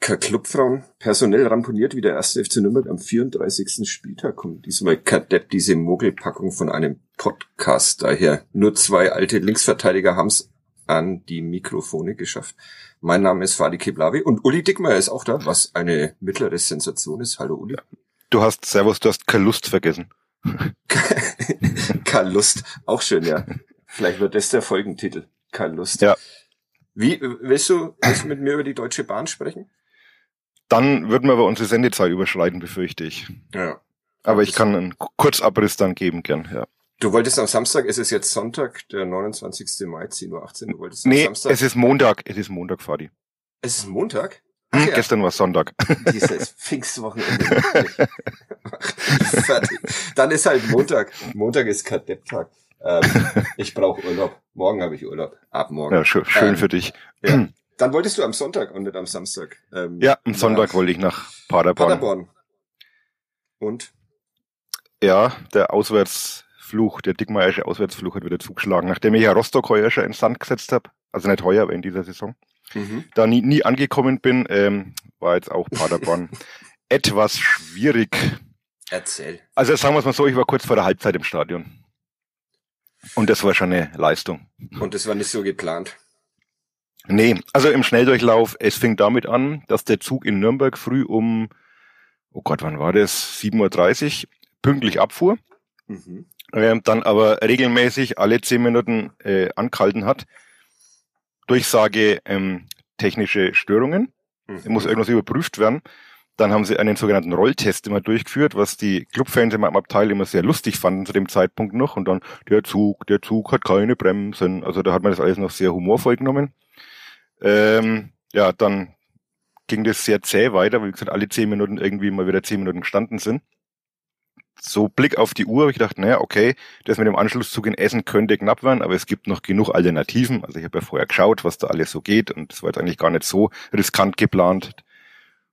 kein Clubfrauen, personell ramponiert wie der erste FC Nürnberg am 34. Spieltag kommt diesmal Kadepp diese Mogelpackung von einem Podcast daher. Nur zwei alte Linksverteidiger haben's an die Mikrofone geschafft. Mein Name ist Fadi Keblavi und Uli Dickmeyer ist auch da, was eine mittlere Sensation ist. Hallo Uli. Du hast, Servus, du hast keine Lust vergessen. keine Lust, auch schön, ja. Vielleicht wird das der Folgentitel. Keine Lust. Ja. Wie, willst du, willst du mit mir über die Deutsche Bahn sprechen? Dann würden wir aber unsere Sendezeit überschreiten, befürchte ich. Ja. Aber ich kann einen Kurzabriss dann geben, gern, ja. Du wolltest am Samstag, es ist jetzt Sonntag, der 29. Mai, 10.18 Uhr, du wolltest nee, am Samstag. es ist Montag, es ist Montag, Fadi. Es ist Montag? Hm, Ach ja. Gestern war Sonntag. Dieses Pfingstwochenende. Fertig. Dann ist halt Montag. Montag ist Kadepptag. Ähm, ich brauche Urlaub. Morgen habe ich Urlaub. Ab morgen. Ja, schön, schön Ähm, für dich. Ja. Dann wolltest du am Sonntag und nicht am Samstag. Ähm, Ja, am Sonntag wollte ich nach Paderborn. Paderborn. Und? Ja, der Auswärtsfluch, der Dickmeiersche Auswärtsfluch hat wieder zugeschlagen, nachdem ich ja Rostock heuer schon in Sand gesetzt habe. Also nicht heuer, aber in dieser Saison. Mhm. Da nie, nie angekommen bin, ähm, war jetzt auch Paderborn etwas schwierig. Erzähl. Also sagen wir es mal so, ich war kurz vor der Halbzeit im Stadion. Und das war schon eine Leistung. Und das war nicht so geplant. Nee, also im Schnelldurchlauf, es fing damit an, dass der Zug in Nürnberg früh um, oh Gott, wann war das? 7.30 Uhr pünktlich abfuhr, Mhm. ähm, dann aber regelmäßig alle zehn Minuten äh, angehalten hat. Durchsage ähm, technische Störungen, Mhm. muss irgendwas überprüft werden. Dann haben sie einen sogenannten Rolltest immer durchgeführt, was die Clubfans in meinem Abteil immer sehr lustig fanden zu dem Zeitpunkt noch. Und dann, der Zug, der Zug hat keine Bremsen. Also da hat man das alles noch sehr humorvoll genommen. Ähm, ja, dann ging das sehr zäh weiter, weil wie gesagt, alle zehn Minuten irgendwie mal wieder zehn Minuten gestanden sind. So Blick auf die Uhr, habe ich gedacht, naja, okay, das mit dem Anschlusszug in Essen könnte knapp werden, aber es gibt noch genug Alternativen. Also ich habe ja vorher geschaut, was da alles so geht und das war jetzt eigentlich gar nicht so riskant geplant.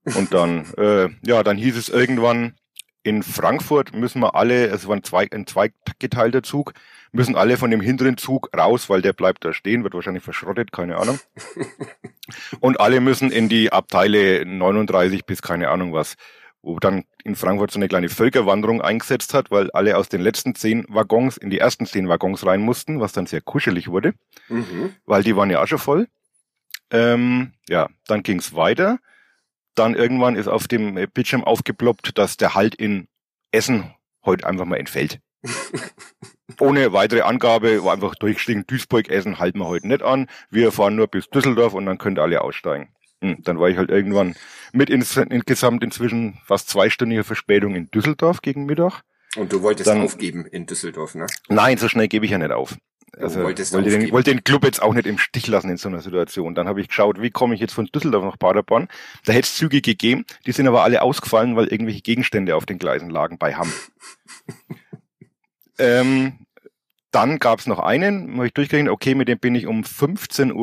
Und dann, äh, ja, dann hieß es irgendwann, in Frankfurt müssen wir alle, es war ein, zwei, ein zweigeteilter Zug, müssen alle von dem hinteren Zug raus, weil der bleibt da stehen, wird wahrscheinlich verschrottet, keine Ahnung. Und alle müssen in die Abteile 39 bis keine Ahnung was, wo dann in Frankfurt so eine kleine Völkerwanderung eingesetzt hat, weil alle aus den letzten zehn Waggons in die ersten zehn Waggons rein mussten, was dann sehr kuschelig wurde Mhm. weil die waren ja auch schon voll. Ähm, ja, dann ging's weiter. Dann irgendwann ist auf dem Bildschirm aufgeploppt, dass der Halt in Essen heute einfach mal entfällt. Ohne weitere Angabe, war einfach durchgestiegen, Duisburg, Essen halten wir heute nicht an. Wir fahren nur bis Düsseldorf und dann könnt ihr alle aussteigen. Hm, dann war ich halt irgendwann mit ins, insgesamt inzwischen fast zweistündiger Verspätung in Düsseldorf gegen Mittag. Und du wolltest Dann- aufgeben in Düsseldorf, ne? Nein, so schnell gebe ich ja nicht auf. Also wollte den, wollte den Club jetzt auch nicht im Stich lassen in so einer Situation. Dann habe ich geschaut, wie komme ich jetzt von Düsseldorf nach Paderborn. Da hätte es Züge gegeben, die sind aber alle ausgefallen, weil irgendwelche Gegenstände auf den Gleisen lagen bei Hamm. ähm, dann gab es noch einen, habe ich durchgerechnet, okay, mit dem bin ich um 15.40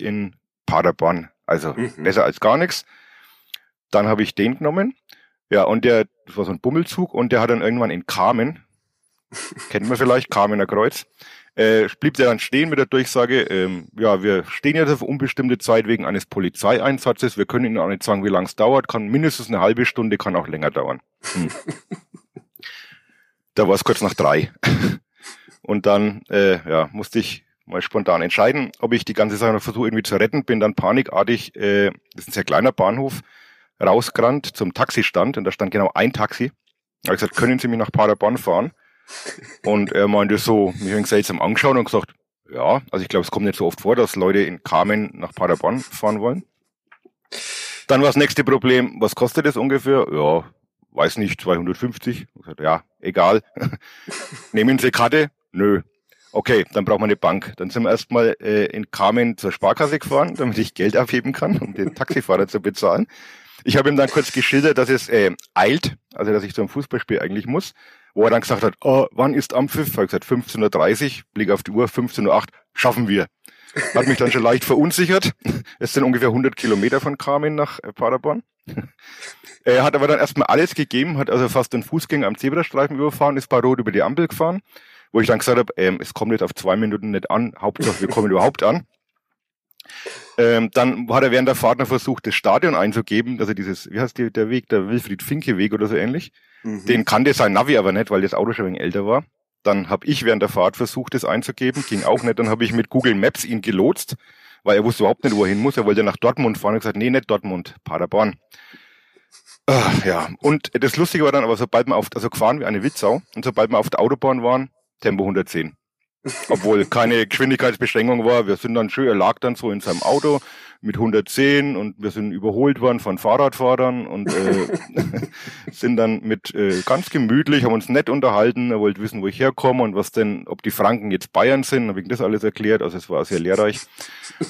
Uhr in Paderborn. Also Mhm. besser als gar nichts. Dann habe ich den genommen. Ja, und der, das war so ein Bummelzug und der hat dann irgendwann in Kamen, kennt man vielleicht, Kamener Kreuz, äh, blieb der dann stehen mit der Durchsage, ähm, ja, wir stehen jetzt auf unbestimmte Zeit wegen eines Polizeieinsatzes, wir können Ihnen auch nicht sagen, wie lange es dauert, kann mindestens eine halbe Stunde, kann auch länger dauern. Hm. da war es kurz nach drei. Und dann äh, ja, musste ich mal spontan entscheiden, ob ich die ganze Sache noch versuche irgendwie zu retten, bin dann panikartig, äh, das ist ein sehr kleiner Bahnhof, rausgerannt zum Taxistand und da stand genau ein Taxi. Da habe ich gesagt, können Sie mich nach Paderborn fahren? Und er meinte so, mich ein seltsam angeschaut und gesagt, ja, also ich glaube, es kommt nicht so oft vor, dass Leute in Kamen nach Paderborn fahren wollen. Dann war das nächste Problem, was kostet es ungefähr? Ja, weiß nicht, 250. Ich hab gesagt, ja, egal. Nehmen Sie Karte? Nö. Okay, dann braucht man eine Bank. Dann sind wir erstmal äh, in Kamen zur Sparkasse gefahren, damit ich Geld abheben kann, um den Taxifahrer zu bezahlen. Ich habe ihm dann kurz geschildert, dass es äh, eilt, also dass ich zum Fußballspiel eigentlich muss. wo er dann gesagt hat, oh, wann ist am Pfiff? Er hat gesagt, 15.30 Uhr, Blick auf die Uhr, 15.08 Uhr, schaffen wir. Hat mich dann schon leicht verunsichert. Es sind ungefähr 100 Kilometer von Kamin nach äh, Paderborn. Er hat aber dann erstmal alles gegeben, hat also fast den Fußgänger am Zebrastreifen überfahren, ist bei Rot über die Ampel gefahren, wo ich dann gesagt habe, ähm, es kommt jetzt auf zwei Minuten nicht an, Hauptsache wir kommen überhaupt an. Ähm, dann hat er während der Fahrt noch versucht, das Stadion einzugeben, also dieses, wie heißt die, der Weg, der Wilfried-Finke-Weg oder so ähnlich. Mhm. Den kannte sein Navi aber nicht, weil das Auto schon ein wenig älter war. Dann habe ich während der Fahrt versucht, das einzugeben, ging auch nicht. Dann habe ich mit Google Maps ihn gelotst, weil er wusste überhaupt nicht, wo er hin muss. Er wollte nach Dortmund fahren und gesagt, nee, nicht Dortmund, Paderborn. Ach, ja, und das Lustige war dann, aber sobald wir auf, also gefahren wie eine Witzau, und sobald wir auf der Autobahn waren, Tempo 110. Obwohl keine Geschwindigkeitsbeschränkung war. Wir sind dann schön, er lag dann so in seinem Auto mit 110 und wir sind überholt worden von Fahrradfahrern und äh, sind dann mit äh, ganz gemütlich, haben uns nett unterhalten. Er wollte wissen, wo ich herkomme und was denn, ob die Franken jetzt Bayern sind, habe ich das alles erklärt. Also es war sehr lehrreich.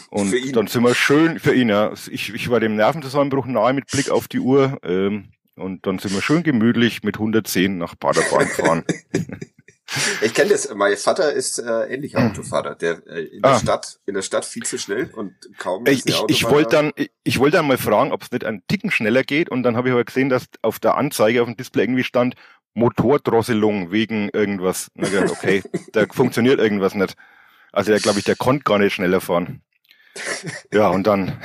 Und dann sind wir schön für ihn, ja. Ich, ich war dem Nervenzusammenbruch nahe mit Blick auf die Uhr. Ähm, und dann sind wir schön gemütlich mit 110 nach Paderborn gefahren. Ich kenne das. Mein Vater ist äh, ähnlicher hm. Autofahrer, der äh, in der ah. Stadt in der Stadt viel zu schnell und kaum. Ich, ich, ich wollte dann ich, ich wollte dann mal fragen, ob es nicht einen Ticken schneller geht und dann habe ich aber gesehen, dass auf der Anzeige auf dem Display irgendwie stand Motordrosselung wegen irgendwas. Na, okay, da funktioniert irgendwas nicht. Also der glaube ich, der konnte gar nicht schneller fahren. Ja und dann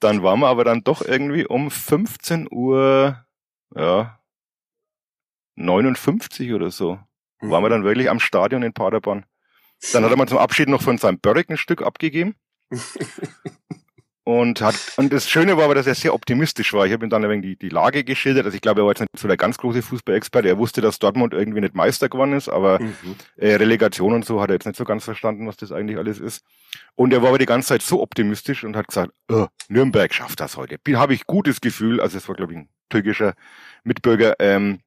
dann waren wir aber dann doch irgendwie um 15 Uhr ja 59 oder so Mhm. Waren wir dann wirklich am Stadion in Paderborn. Dann hat er mal zum Abschied noch von seinem Börrick ein Stück abgegeben. und hat, und das Schöne war aber, dass er sehr optimistisch war. Ich habe ihm dann ein wenig die, die Lage geschildert. Also ich glaube, er war jetzt nicht so der ganz große Fußballexperte. Er wusste, dass Dortmund irgendwie nicht Meister geworden ist, aber mhm. äh, Relegation und so hat er jetzt nicht so ganz verstanden, was das eigentlich alles ist. Und er war aber die ganze Zeit so optimistisch und hat gesagt, oh, Nürnberg schafft das heute. Habe ich gutes Gefühl. Also es war, glaube ich, ein türkischer Mitbürger. Ähm,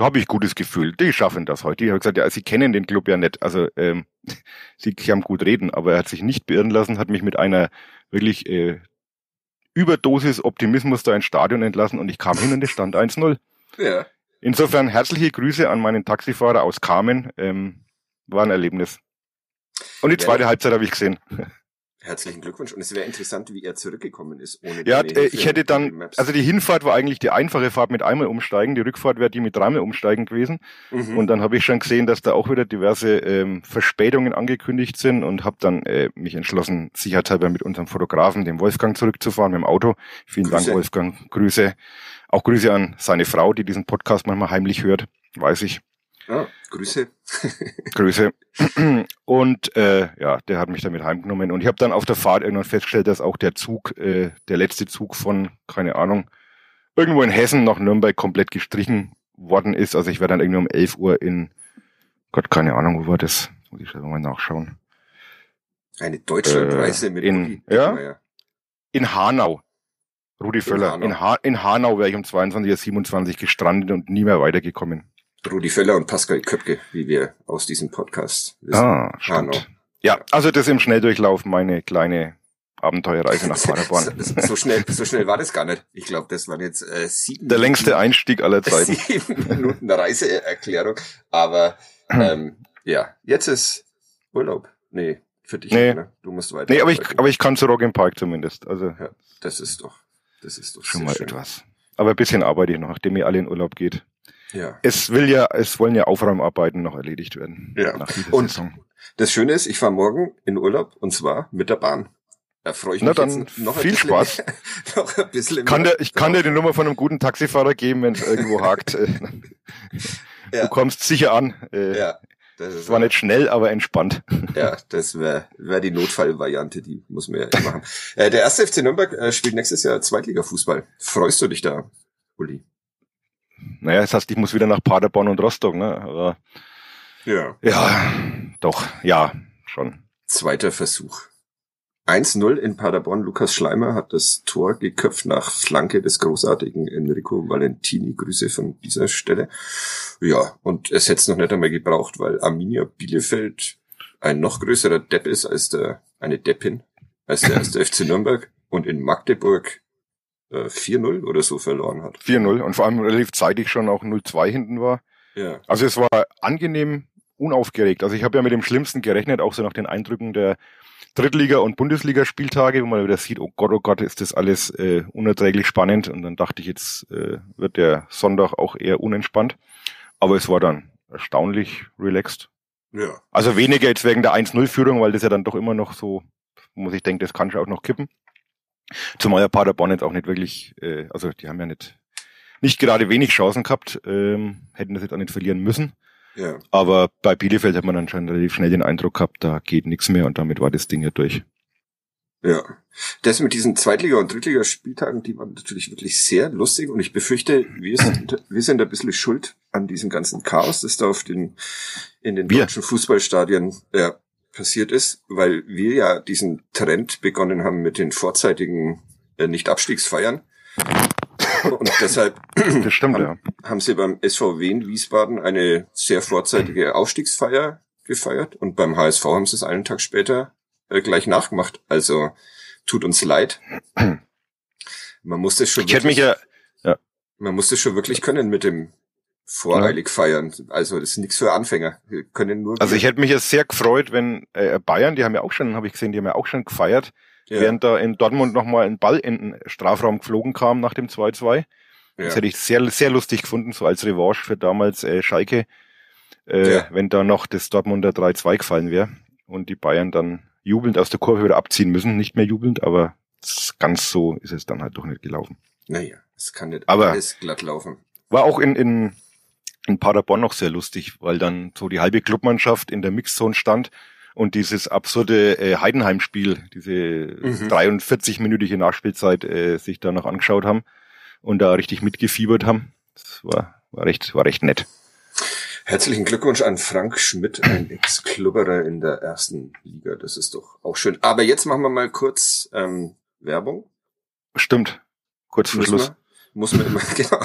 habe ich gutes Gefühl. Die schaffen das heute. Ich habe gesagt, ja, sie kennen den Club ja nicht. Also ähm, sie haben gut reden, aber er hat sich nicht beirren lassen, hat mich mit einer wirklich äh, Überdosis Optimismus da ins Stadion entlassen und ich kam hin und es stand 1-0. Ja. Insofern herzliche Grüße an meinen Taxifahrer aus Kamen. Ähm, war ein Erlebnis. Und die zweite ja. Halbzeit habe ich gesehen. Herzlichen Glückwunsch. Und es wäre interessant, wie er zurückgekommen ist. Ohne ja, äh, ich hätte dann, also die Hinfahrt war eigentlich die einfache Fahrt mit einmal umsteigen, die Rückfahrt wäre die mit dreimal umsteigen gewesen. Mhm. Und dann habe ich schon gesehen, dass da auch wieder diverse ähm, Verspätungen angekündigt sind und habe dann äh, mich entschlossen, sicherheitshalber mit unserem Fotografen, dem Wolfgang, zurückzufahren mit dem Auto. Vielen Grüße. Dank, Wolfgang. Grüße. Auch Grüße an seine Frau, die diesen Podcast manchmal heimlich hört, weiß ich. Grüße. Grüße. Und äh, ja, der hat mich damit heimgenommen. Und ich habe dann auf der Fahrt irgendwann festgestellt, dass auch der Zug, äh, der letzte Zug von, keine Ahnung, irgendwo in Hessen nach Nürnberg komplett gestrichen worden ist. Also ich werde dann irgendwie um 11 Uhr in, Gott, keine Ahnung, wo war das? Muss ich mal nachschauen. Eine Deutschlandreise äh, mit in, Rudi ja, in Hanau. Rudi Völler. In, Hanau. in, ha in Hanau wäre ich um 22.27 Uhr gestrandet und nie mehr weitergekommen. Rudi Völler und Pascal Köpke, wie wir aus diesem Podcast wissen. Ah, stimmt. Ja, also das im Schnelldurchlauf meine kleine Abenteuerreise nach Paderborn. so, so, schnell, so schnell war das gar nicht. Ich glaube, das waren jetzt äh, sieben. Der längste Einstieg aller Zeiten. Sieben Minuten Reiseerklärung. Aber ähm, ja, jetzt ist Urlaub. Nee, für dich. Nee. Ne? Du musst weiter. Nee, aber ich, aber ich kann zu Rock im Park zumindest. Also ja, das ist doch, das ist doch schon mal schön. etwas. Aber ein bisschen arbeite ich noch, nachdem ihr alle in Urlaub geht. Ja. Es will ja, es wollen ja Aufräumarbeiten noch erledigt werden. Ja. und Saison. das Schöne ist, ich fahre morgen in Urlaub und zwar mit der Bahn. Da freue ich mich Na dann noch viel Spaß. noch ein bisschen kann der, ich kann dir die Nummer von einem guten Taxifahrer geben, wenn es irgendwo hakt. ja. Du kommst sicher an. Äh, ja. Das ist war nicht schnell, aber entspannt. Ja, das wäre wär die Notfallvariante, die muss man ja machen. Äh, der erste FC Nürnberg äh, spielt nächstes Jahr Zweitliga-Fußball. Freust du dich da, Uli? Naja, das heißt, ich muss wieder nach Paderborn und Rostock, ne? Aber ja. Ja, doch, ja, schon. Zweiter Versuch. 1-0 in Paderborn. Lukas Schleimer hat das Tor geköpft nach Flanke des großartigen Enrico Valentini. Grüße von dieser Stelle. Ja, und es hätte es noch nicht einmal gebraucht, weil Arminia Bielefeld ein noch größerer Depp ist als der, eine Deppin, als der erste FC Nürnberg. Und in Magdeburg 4-0 äh, oder so verloren hat. 4-0 und vor allem relativ zeitig schon auch 0-2 hinten war. Ja. Also es war angenehm unaufgeregt. Also ich habe ja mit dem Schlimmsten gerechnet, auch so nach den Eindrücken der Drittliga- und Bundesligaspieltage, wo man wieder sieht, oh Gott, oh Gott, ist das alles äh, unerträglich spannend. Und dann dachte ich, jetzt äh, wird der Sonntag auch eher unentspannt. Aber es war dann erstaunlich relaxed. Ja. Also weniger jetzt wegen der 1-0-Führung, weil das ja dann doch immer noch so, muss ich denken, das kann schon auch noch kippen. Zumal ja Paderborn jetzt auch nicht wirklich, äh, also die haben ja nicht, nicht gerade wenig Chancen gehabt, ähm, hätten das jetzt auch nicht verlieren müssen. Ja. Aber bei Bielefeld hat man dann schon relativ schnell den Eindruck gehabt, da geht nichts mehr und damit war das Ding ja durch. Ja. Das mit diesen Zweitliga- und Drittliga-Spieltagen, die waren natürlich wirklich sehr lustig und ich befürchte, wir sind, wir sind ein bisschen schuld an diesem ganzen Chaos, das da auf den, in den wir. deutschen Fußballstadien ja, passiert ist, weil wir ja diesen Trend begonnen haben mit den vorzeitigen äh, Nicht-Abstiegsfeiern. Und deshalb stimmt, haben, ja. haben sie beim SVW in Wiesbaden eine sehr vorzeitige Aufstiegsfeier gefeiert und beim HSV haben sie es einen Tag später äh, gleich nachgemacht. Also tut uns leid. Man muss das schon. Ich hätte mich ja, ja. Man muss das schon wirklich können mit dem voreilig ja. feiern. Also das ist nichts für Anfänger. Wir können nur. Also ich hätte mich jetzt sehr gefreut, wenn äh, Bayern, die haben ja auch schon, habe ich gesehen, die haben ja auch schon gefeiert, ja. während da in Dortmund nochmal ein Ball in den Strafraum geflogen kam nach dem 2-2. Ja. Das hätte ich sehr, sehr lustig gefunden, so als Revanche für damals äh, Schalke, äh, ja. wenn da noch das Dortmunder 3-2 gefallen wäre und die Bayern dann jubelnd aus der Kurve wieder abziehen müssen. Nicht mehr jubelnd, aber ganz so ist es dann halt doch nicht gelaufen. Naja, es kann nicht aber alles glatt laufen. War auch in, in, in Paderborn noch sehr lustig, weil dann so die halbe Clubmannschaft in der Mixzone stand und dieses absurde äh, Heidenheim-Spiel, diese mhm. 43-minütige Nachspielzeit äh, sich da noch angeschaut haben und da richtig mitgefiebert haben. Das war, war recht, war recht nett. Herzlichen Glückwunsch an Frank Schmidt, ein Ex-Klubberer in der ersten Liga. Das ist doch auch schön. Aber jetzt machen wir mal kurz ähm, Werbung. Stimmt. Kurz vor Schluss. Muss man immer, genau.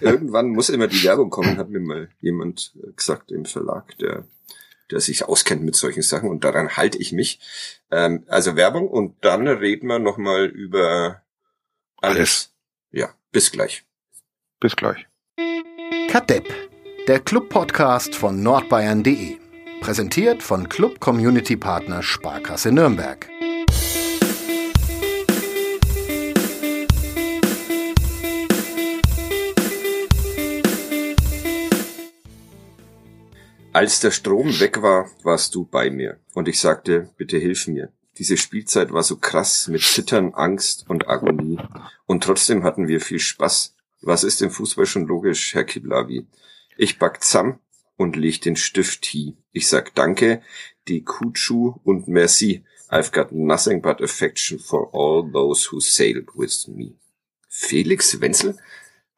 Irgendwann muss immer die Werbung kommen, hat mir mal jemand gesagt im Verlag, der, der sich auskennt mit solchen Sachen und daran halte ich mich. Ähm, also Werbung und dann reden wir nochmal über alles. alles. Ja, bis gleich. Bis gleich. Kadepp der Club-Podcast von nordbayern.de. Präsentiert von Club Community Partner Sparkasse Nürnberg. Als der Strom weg war, warst du bei mir. Und ich sagte, bitte hilf mir. Diese Spielzeit war so krass mit Zittern, Angst und Agonie. Und trotzdem hatten wir viel Spaß. Was ist im Fußball schon logisch, Herr Kiblavi? Ich back zusammen und leg den Stift hi. Ich sag Danke, die Kutschu und Merci. I've got nothing but affection for all those who sailed with me. Felix Wenzel,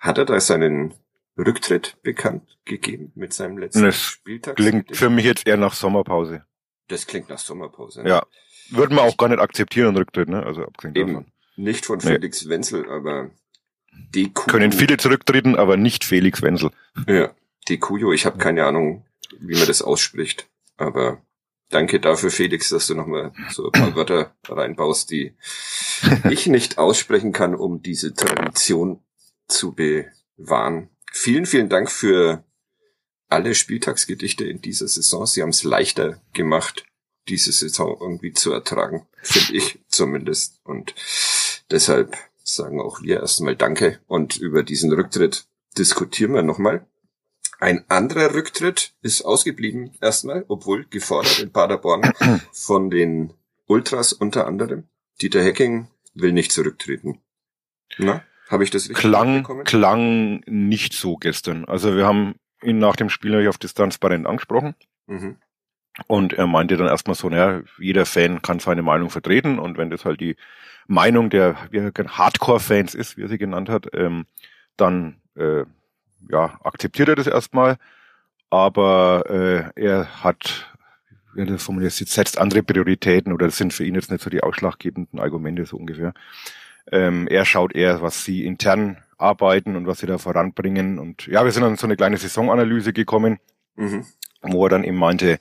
hat er da seinen Rücktritt bekannt gegeben mit seinem letzten das Spieltag? Klingt für mich jetzt eher nach Sommerpause. Das klingt nach Sommerpause. Ne? Ja. Würden wir auch gar nicht akzeptieren, Rücktritt, ne? Also abgesehen Eben. davon. Nicht von Felix nee. Wenzel, aber die Können viele zurücktreten, aber nicht Felix Wenzel. Ja. Dekuyo, ich habe keine Ahnung, wie man das ausspricht, aber danke dafür, Felix, dass du nochmal so ein paar Wörter reinbaust, die ich nicht aussprechen kann, um diese Tradition zu bewahren. Vielen, vielen Dank für alle Spieltagsgedichte in dieser Saison. Sie haben es leichter gemacht, diese Saison irgendwie zu ertragen, finde ich zumindest. Und deshalb sagen auch wir erstmal Danke und über diesen Rücktritt diskutieren wir nochmal. Ein anderer Rücktritt ist ausgeblieben erstmal, obwohl gefordert in Paderborn von den Ultras unter anderem. Dieter Hecking will nicht zurücktreten. Na, habe ich das klang, klang nicht so gestern. Also wir haben ihn nach dem Spiel natürlich auf Distanz bei den angesprochen. Mhm. Und er meinte dann erstmal so, naja, jeder Fan kann seine Meinung vertreten und wenn das halt die Meinung der Hardcore-Fans ist, wie er sie genannt hat, ähm, dann äh, ja, akzeptiert er das erstmal, aber äh, er hat, wie er das formuliert, setzt andere Prioritäten oder das sind für ihn jetzt nicht so die ausschlaggebenden Argumente so ungefähr. Ähm, er schaut eher, was sie intern arbeiten und was sie da voranbringen. Und ja, wir sind an so eine kleine Saisonanalyse gekommen, mhm. wo er dann eben meinte,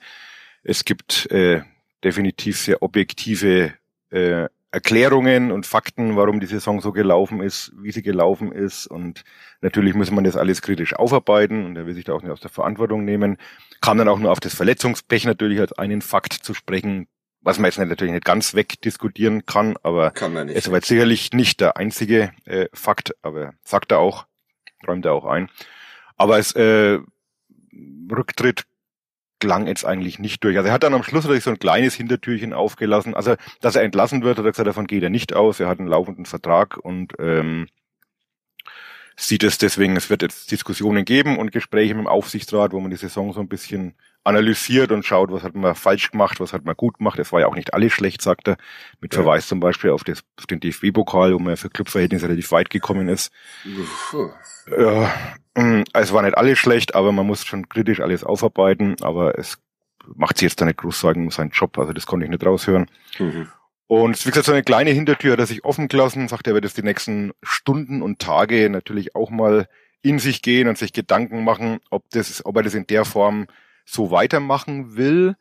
es gibt äh, definitiv sehr objektive äh, Erklärungen und Fakten, warum die Saison so gelaufen ist, wie sie gelaufen ist. Und natürlich muss man das alles kritisch aufarbeiten und er will sich da auch nicht aus der Verantwortung nehmen. Kam dann auch nur auf das Verletzungspech natürlich als einen Fakt zu sprechen, was man jetzt natürlich nicht ganz wegdiskutieren kann, aber Kann man nicht. es war jetzt sicherlich nicht der einzige äh, Fakt, aber sagt er auch, räumt er auch ein. Aber es äh, Rücktritt klang jetzt eigentlich nicht durch. Also er hat dann am Schluss natürlich so ein kleines Hintertürchen aufgelassen. Also, dass er entlassen wird, hat er gesagt, davon geht er nicht aus. Er hat einen laufenden Vertrag und ähm, sieht es deswegen, es wird jetzt Diskussionen geben und Gespräche mit dem Aufsichtsrat, wo man die Saison so ein bisschen analysiert und schaut, was hat man falsch gemacht, was hat man gut gemacht. Es war ja auch nicht alles schlecht, sagt er, mit Ja. Verweis zum Beispiel auf, das, auf den DFB-Pokal, wo man für Clubverhältnisse relativ weit gekommen ist. Puh. Ja, mm, es war nicht alles schlecht, aber man muss schon kritisch alles aufarbeiten, aber es macht sich jetzt da nicht groß Sorgen um seinen Job, also das konnte ich nicht raushören. Mhm. Und wie gesagt, so eine kleine Hintertür hat er sich offen gelassen, sagt, er wird jetzt die nächsten Stunden und Tage natürlich auch mal in sich gehen und sich Gedanken machen, ob das, ob er das in der Form so weitermachen will.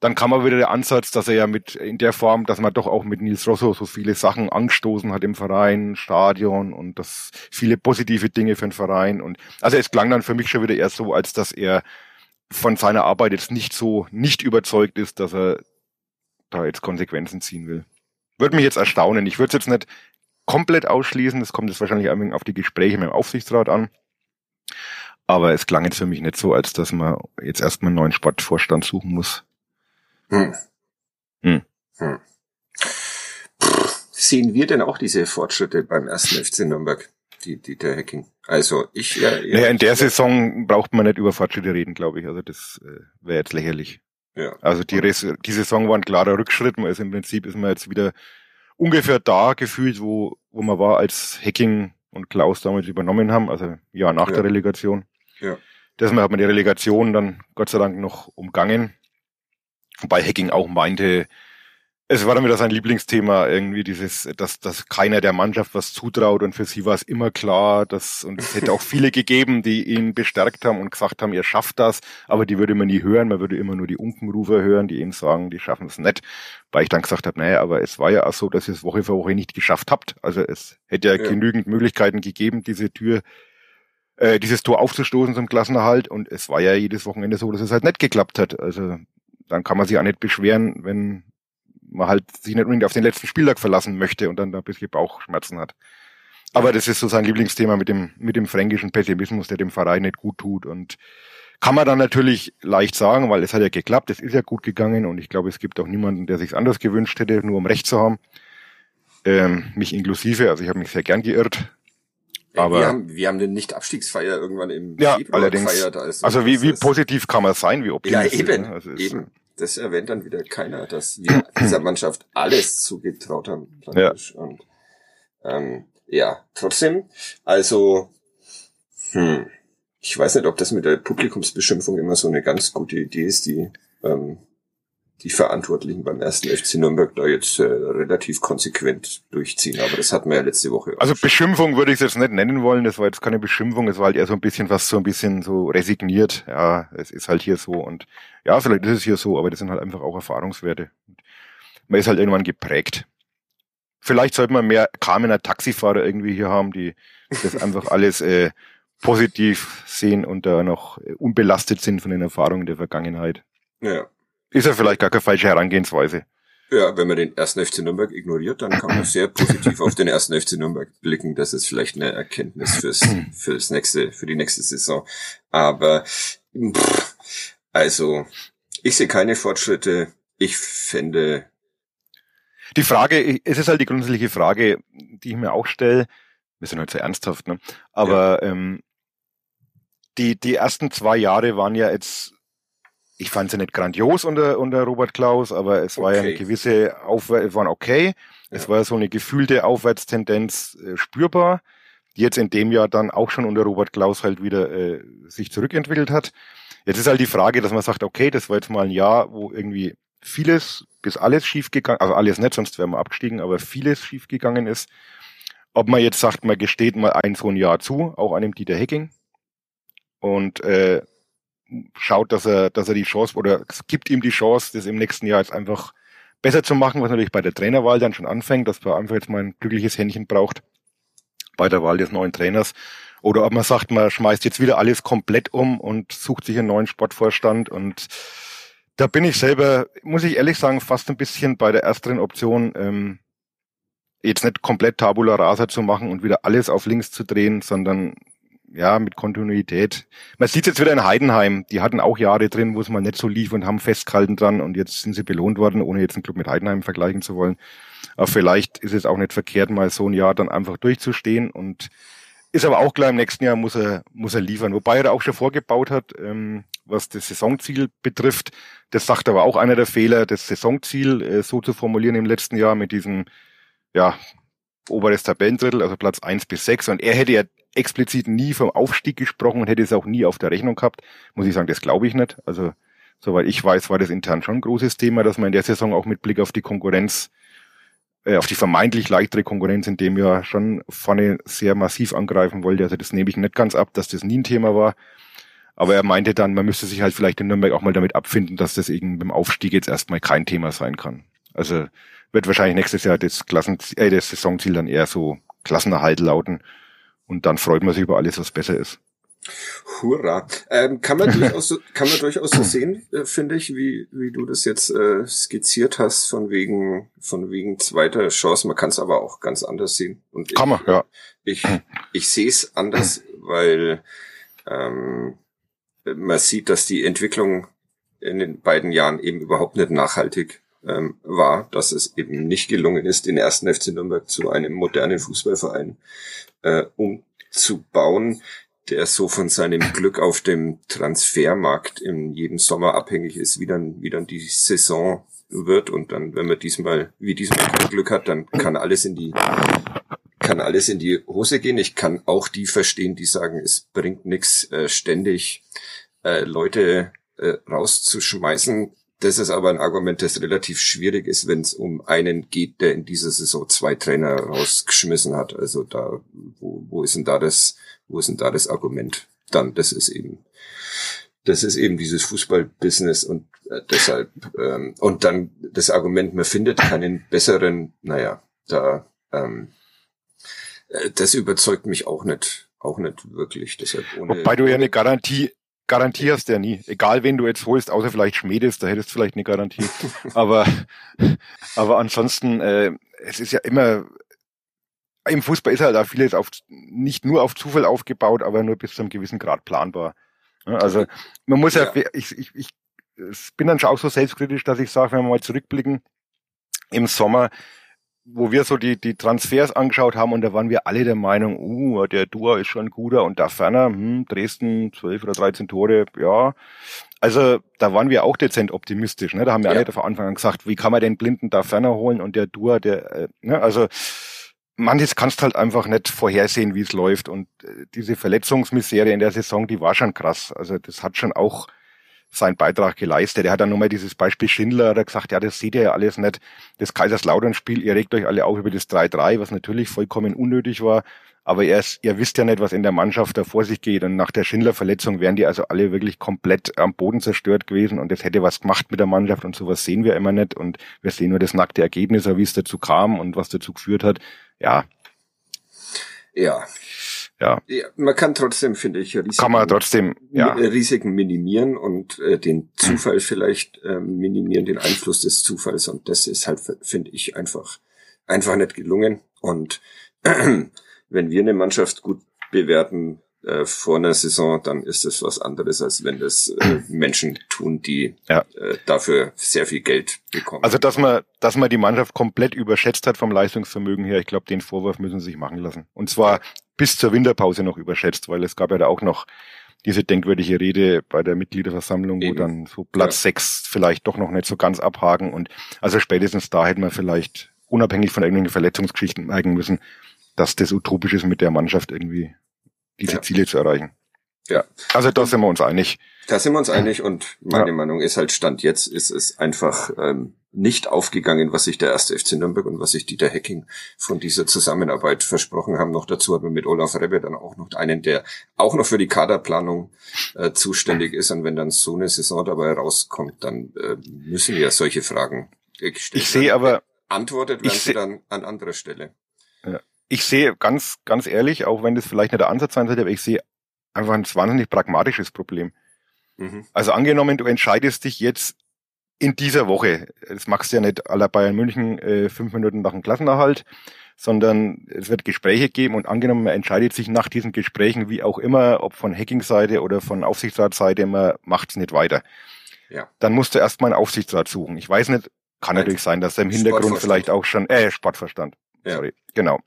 Dann kam aber wieder der Ansatz, dass er ja mit in der Form, dass man doch auch mit Nils Rosso so viele Sachen angestoßen hat im Verein, Stadion und das viele positive Dinge für den Verein. Und also es klang dann für mich schon wieder eher so, als dass er von seiner Arbeit jetzt nicht so nicht überzeugt ist, dass er da jetzt Konsequenzen ziehen will. Würde mich jetzt erstaunen. Ich würde es jetzt nicht komplett ausschließen. Das kommt jetzt wahrscheinlich ein wenig auf die Gespräche mit dem Aufsichtsrat an. Aber es klang jetzt für mich nicht so, als dass man jetzt erstmal einen neuen Sportvorstand suchen muss. Hm. Hm. Hm. Pff, Sehen wir denn auch diese Fortschritte beim ersten FC Nürnberg, die, die der Hacking? Also ich ja, ja Naja, in der Saison braucht man nicht über Fortschritte reden, glaube ich. Also das äh, wäre jetzt lächerlich. ja. Also die, Res die Saison war ein klarer Rückschritt. Man ist im Prinzip ist man jetzt wieder ungefähr da gefühlt, wo, wo man war, als Hacking und Klaus damals übernommen haben, also ja nach Ja. der Relegation. Ja. Deshalb hat man die Relegation dann Gott sei Dank noch umgangen. Wobei Hacking auch meinte, es war dann wieder sein Lieblingsthema, irgendwie dieses, dass, dass keiner der Mannschaft was zutraut und für sie war es immer klar, dass, und es hätte auch viele gegeben, die ihn bestärkt haben und gesagt haben, ihr schafft das, aber die würde man nie hören, man würde immer nur die Unkenrufer hören, die ihm sagen, die schaffen es nicht, weil ich dann gesagt habe, naja, aber es war ja auch so, dass ihr es Woche für Woche nicht geschafft habt, also es hätte ja, Ja. genügend Möglichkeiten gegeben, diese Tür äh, dieses Tor aufzustoßen zum Klassenerhalt und es war ja jedes Wochenende so, dass es halt nicht geklappt hat. Also dann kann man sich auch nicht beschweren, wenn man halt sich nicht unbedingt auf den letzten Spieltag verlassen möchte und dann da ein bisschen Bauchschmerzen hat. Aber das ist so sein Lieblingsthema mit dem, mit dem fränkischen Pessimismus, der dem Verein nicht gut tut und kann man dann natürlich leicht sagen, weil es hat ja geklappt, es ist ja gut gegangen und ich glaube, es gibt auch niemanden, der sich anders gewünscht hätte, nur um recht zu haben. Ähm, mich inklusive, also ich habe mich sehr gern geirrt. Aber- wir haben, wir haben eine Nicht-Abstiegsfeier irgendwann im Ja, Februar allerdings. gefeiert. Also, Also wie, wie positiv kann man sein, wie Ja, optimistisch. eben, ne? Also es- eben. Das erwähnt dann wieder keiner, dass wir dieser Mannschaft alles zugetraut haben. praktisch. Und ähm, ja, trotzdem, also hm, ich weiß nicht, ob das mit der Publikumsbeschimpfung immer so eine ganz gute Idee ist, die ähm, die Verantwortlichen beim ersten FC Nürnberg da jetzt äh, relativ konsequent durchziehen. Aber das hatten wir ja letzte Woche. auch Also. Beschimpfung würde ich es jetzt nicht nennen wollen, das war jetzt keine Beschimpfung, es war halt eher so ein bisschen was so ein bisschen so resigniert. Ja, es ist halt hier so und ja, vielleicht ist es hier so, aber das sind halt einfach auch Erfahrungswerte. Man ist halt irgendwann geprägt. Vielleicht sollte man mehr Kamener Taxifahrer irgendwie hier haben, die das einfach alles äh, positiv sehen und da noch äh, unbelastet sind von den Erfahrungen der Vergangenheit. ja. Ist ja vielleicht gar keine falsche Herangehensweise. Ja, wenn man den ersten FC Nürnberg ignoriert, dann kann man sehr positiv auf den ersten FC Nürnberg blicken. Das ist vielleicht eine Erkenntnis fürs, fürs nächste, für die nächste Saison. Aber, pff, also, ich sehe keine Fortschritte. Ich fände, Die Frage, es ist halt die grundsätzliche Frage, die ich mir auch stelle, wir sind heute sehr ernsthaft, ne? Aber ähm, die, die ersten zwei Jahre waren ja jetzt, ich fand sie nicht grandios unter, unter Robert Klaus, aber es war ja eine Okay. gewisse Aufwärts, waren okay. Es Ja. war so eine gefühlte Aufwärtstendenz äh, spürbar, die jetzt in dem Jahr dann auch schon unter Robert Klaus halt wieder äh, sich zurückentwickelt hat. Jetzt ist halt die Frage, dass man sagt, okay, das war jetzt mal ein Jahr, wo irgendwie vieles bis alles schiefgegangen, also alles nicht, sonst wären wir abgestiegen, aber vieles schiefgegangen ist. Ob man jetzt sagt, man gesteht mal ein so ein Jahr zu, auch einem Dieter Hecking und äh, schaut, dass er, dass er die Chance oder es gibt ihm die Chance, das im nächsten Jahr jetzt einfach besser zu machen, was natürlich bei der Trainerwahl dann schon anfängt, dass man einfach jetzt mal ein glückliches Händchen braucht bei der Wahl des neuen Trainers. Oder ob man sagt, man schmeißt jetzt wieder alles komplett um und sucht sich einen neuen Sportvorstand. Und da bin ich selber, muss ich ehrlich sagen, fast ein bisschen bei der ersteren Option, ähm, jetzt nicht komplett Tabula Rasa zu machen und wieder alles auf links zu drehen, sondern ja, mit Kontinuität. Man sieht jetzt wieder in Heidenheim, die hatten auch Jahre drin, wo es mal nicht so lief und haben festgehalten dran und jetzt sind sie belohnt worden, ohne jetzt einen Club mit Heidenheim vergleichen zu wollen. Aber vielleicht ist es auch nicht verkehrt, mal so ein Jahr dann einfach durchzustehen und ist aber auch klar, im nächsten Jahr muss er, muss er liefern. Wobei er auch schon vorgebaut hat, ähm, was das Saisonziel betrifft. Das sagt aber auch einer der Fehler, das Saisonziel äh, so zu formulieren im letzten Jahr mit diesem, ja, oberes Tabellendrittel, also Platz eins bis sechs. Und er hätte ja explizit nie vom Aufstieg gesprochen und hätte es auch nie auf der Rechnung gehabt. Muss ich sagen, das glaube ich nicht. Also, soweit ich weiß, war das intern schon ein großes Thema, dass man in der Saison auch mit Blick auf die Konkurrenz, äh, auf die vermeintlich leichtere Konkurrenz in dem Jahr schon vorne sehr massiv angreifen wollte. Also das nehme ich nicht ganz ab, dass das nie ein Thema war. Aber er meinte dann, man müsste sich halt vielleicht in Nürnberg auch mal damit abfinden, dass das eben beim Aufstieg jetzt erstmal kein Thema sein kann. Also wird wahrscheinlich nächstes Jahr das Klassen, äh, das Saisonziel dann eher so Klassenerhalt lauten. Und dann freut man sich über alles, was besser ist. Hurra. Ähm, kann man durchaus so, kann man durchaus so sehen, äh, finde ich, wie, wie du das jetzt äh, skizziert hast, von wegen, von wegen zweiter Chance. Man kann es aber auch ganz anders sehen. Und kann man, ja. Ich, ich sehe es anders, weil ähm, man sieht, dass die Entwicklung in den beiden Jahren eben überhaupt nicht nachhaltig ähm, war, dass es eben nicht gelungen ist, den ersten FC Nürnberg zu einem modernen Fußballverein äh, umzubauen, der so von seinem Glück auf dem Transfermarkt in jedem Sommer abhängig ist, wie dann, wie dann die Saison wird. Und dann, wenn man diesmal, wie diesmal Glück hat, dann kann alles in die, kann alles in die Hose gehen. Ich kann auch die verstehen, die sagen, es bringt nichts, äh, ständig äh, Leute äh, rauszuschmeißen. Das ist aber ein Argument, das relativ schwierig ist, wenn es um einen geht, der in dieser Saison zwei Trainer rausgeschmissen hat. Also da, wo, wo ist denn da das, wo ist denn da das Argument? Dann, das ist eben, das ist eben dieses Fußballbusiness und äh, deshalb, ähm, und dann das Argument, man findet keinen besseren, naja, da, ähm, äh, das überzeugt mich auch nicht, auch nicht wirklich. Deshalb ohne, Wobei du ja eine Garantie, Garantie hast du ja nie. Egal, wen du jetzt holst, außer vielleicht Schmiedes, da hättest du vielleicht eine Garantie. aber, aber ansonsten, äh, es ist ja immer, im Fußball ist halt auch vieles auf, nicht nur auf Zufall aufgebaut, aber nur bis zu einem gewissen Grad planbar. Also, man muss ja, ja ich, ich, ich, ich bin dann schon auch so selbstkritisch, dass ich sage, wenn wir mal zurückblicken, im Sommer, wo wir so die, die Transfers angeschaut haben und da waren wir alle der Meinung, uh, der Dua ist schon guter und da ferner, hm, Dresden 12 oder 13 Tore, ja. Also da waren wir auch dezent optimistisch. Ne? Da haben wir ja. alle von Anfang an gesagt, wie kann man den Blinden da ferner holen und der Dua, der, äh, ne? also manches kannst halt einfach nicht vorhersehen, wie es läuft und äh, diese Verletzungsmisere in der Saison, die war schon krass. Also das hat schon auch seinen Beitrag geleistet. Er hat dann nochmal dieses Beispiel Schindler, hat gesagt, ja, das seht ihr ja alles nicht. Das Kaiserslautern-Spiel, ihr regt euch alle auf über das 3-3, was natürlich vollkommen unnötig war. Aber er ist, ihr wisst ja nicht, was in der Mannschaft da vor sich geht. Und nach der Schindler-Verletzung wären die also alle wirklich komplett am Boden zerstört gewesen. Und das hätte was gemacht mit der Mannschaft. Und sowas sehen wir immer nicht. Und wir sehen nur das nackte Ergebnis, wie es dazu kam und was dazu geführt hat. Ja. Ja. Ja. ja. Man kann trotzdem, finde ich, Risiken, kann man trotzdem, ja. Risiken minimieren und äh, den Zufall vielleicht äh, minimieren, den Einfluss des Zufalls. Und das ist halt, finde ich, einfach, einfach nicht gelungen. Und wenn wir eine Mannschaft gut bewerten äh, vor einer Saison, dann ist das was anderes, als wenn das äh, Menschen tun, die ja. äh, dafür sehr viel Geld bekommen. Also dass man, dass man die Mannschaft komplett überschätzt hat vom Leistungsvermögen her, ich glaube, den Vorwurf müssen sie sich machen lassen. Und zwar bis zur Winterpause noch überschätzt, weil es gab ja da auch noch diese denkwürdige Rede bei der Mitgliederversammlung, Eben. wo dann so Platz ja. sechs vielleicht doch noch nicht so ganz abhaken und also spätestens da hätte man vielleicht unabhängig von irgendwelchen Verletzungsgeschichten merken müssen, dass das utopisch ist, mit der Mannschaft irgendwie diese ja. Ziele zu erreichen. Ja. Also da sind wir uns einig. Da sind wir uns einig und meine ja. Meinung ist halt Stand jetzt ist es einfach ähm, nicht aufgegangen, was sich der erste FC Nürnberg und was sich Dieter Hecking von dieser Zusammenarbeit versprochen haben. Noch dazu haben wir mit Olaf Rebbe dann auch noch einen, der auch noch für die Kaderplanung äh, zuständig ist. Und wenn dann so eine Saison dabei rauskommt, dann äh, müssen ja solche Fragen ich sehe aber antwortet werden sie dann an anderer Stelle. Ja. Ich sehe ganz, ganz ehrlich, auch wenn das vielleicht nicht der Ansatz sein sollte, aber ich sehe einfach ein wahnsinnig pragmatisches Problem. Mhm. Also angenommen, du entscheidest dich jetzt in dieser Woche, das machst du ja nicht aller Bayern München äh, fünf Minuten nach dem Klassenerhalt, sondern es wird Gespräche geben und angenommen, man entscheidet sich nach diesen Gesprächen, wie auch immer, ob von Hacking-Seite oder von Aufsichtsratsseite, man macht es nicht weiter. Ja. Dann musst du erstmal einen Aufsichtsrat suchen. Ich weiß nicht, kann Nein. natürlich sein, dass er im Hintergrund vielleicht auch schon, äh, Sportverstand. Ja. Sorry, genau.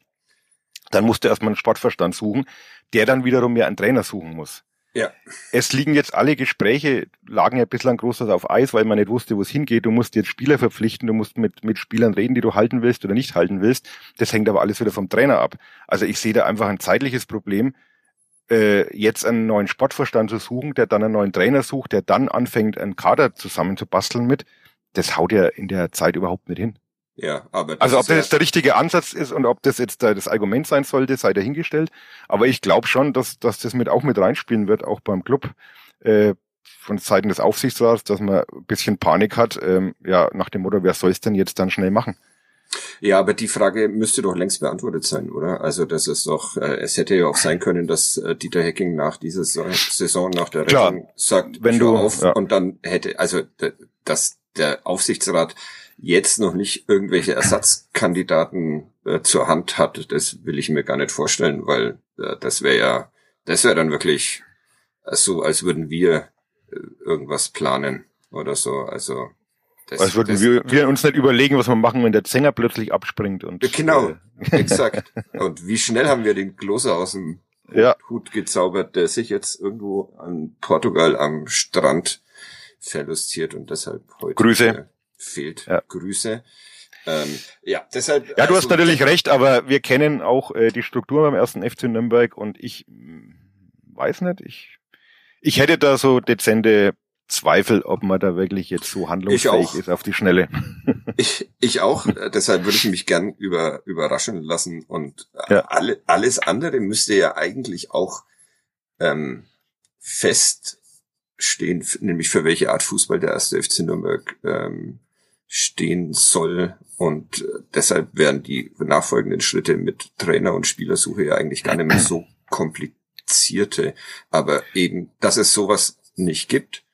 Dann musst du erstmal einen Sportverstand suchen, der dann wiederum ja einen Trainer suchen muss. Ja. Es liegen jetzt alle Gespräche, lagen ja bislang großes auf Eis, weil man nicht wusste, wo es hingeht. Du musst jetzt Spieler verpflichten, du musst mit, mit Spielern reden, die du halten willst oder nicht halten willst. Das hängt aber alles wieder vom Trainer ab. Also ich sehe da einfach ein zeitliches Problem, äh, jetzt einen neuen Sportverstand zu suchen, der dann einen neuen Trainer sucht, der dann anfängt, einen Kader zusammenzubasteln mit. Das haut ja in der Zeit überhaupt nicht hin. Ja, aber also ob das jetzt der richtige Ansatz ist und ob das jetzt das Argument sein sollte, sei dahingestellt. Aber ich glaube schon, dass, dass das mit auch mit reinspielen wird, auch beim Club äh, von Seiten des Aufsichtsrats, dass man ein bisschen Panik hat, ähm, ja nach dem Motto, wer soll es denn jetzt dann schnell machen? Ja, aber die Frage müsste doch längst beantwortet sein, oder? Also das ist doch, äh, es hätte ja auch sein können, dass äh, Dieter Hecking nach dieser Saison, nach der Rechnung sagt, wenn du auf ja. und dann hätte, also dass der Aufsichtsrat jetzt noch nicht irgendwelche Ersatzkandidaten äh, zur Hand hat, das will ich mir gar nicht vorstellen, weil äh, das wäre ja, das wäre dann wirklich so, als würden wir äh, irgendwas planen oder so. Also das, als würden das, wir, wir uns nicht überlegen, was wir machen, wenn der Zänger plötzlich abspringt und genau, äh, exakt. Und wie schnell haben wir den Klose aus dem ja. Hut gezaubert, der sich jetzt irgendwo an Portugal am Strand verlustiert und deshalb heute Grüße fehlt. Ja. Grüße. Ähm, ja, deshalb. Ja, du also, hast natürlich recht, aber wir kennen auch äh, die Struktur beim ersten FC Nürnberg und ich mh, hm, weiß nicht, ich, ich hätte da so dezente Zweifel, ob man da wirklich jetzt so handlungsfähig ist auf die Schnelle. Ich, ich auch. Deshalb würde ich mich gern über, überraschen lassen und ja. alle, alles andere müsste ja eigentlich auch ähm, feststehen, nämlich für welche Art Fußball der erste FC Nürnberg ähm, stehen soll. Und äh, deshalb wären die nachfolgenden Schritte mit Trainer und Spielersuche ja eigentlich gar nicht mehr so komplizierte. Aber eben, dass es sowas nicht gibt,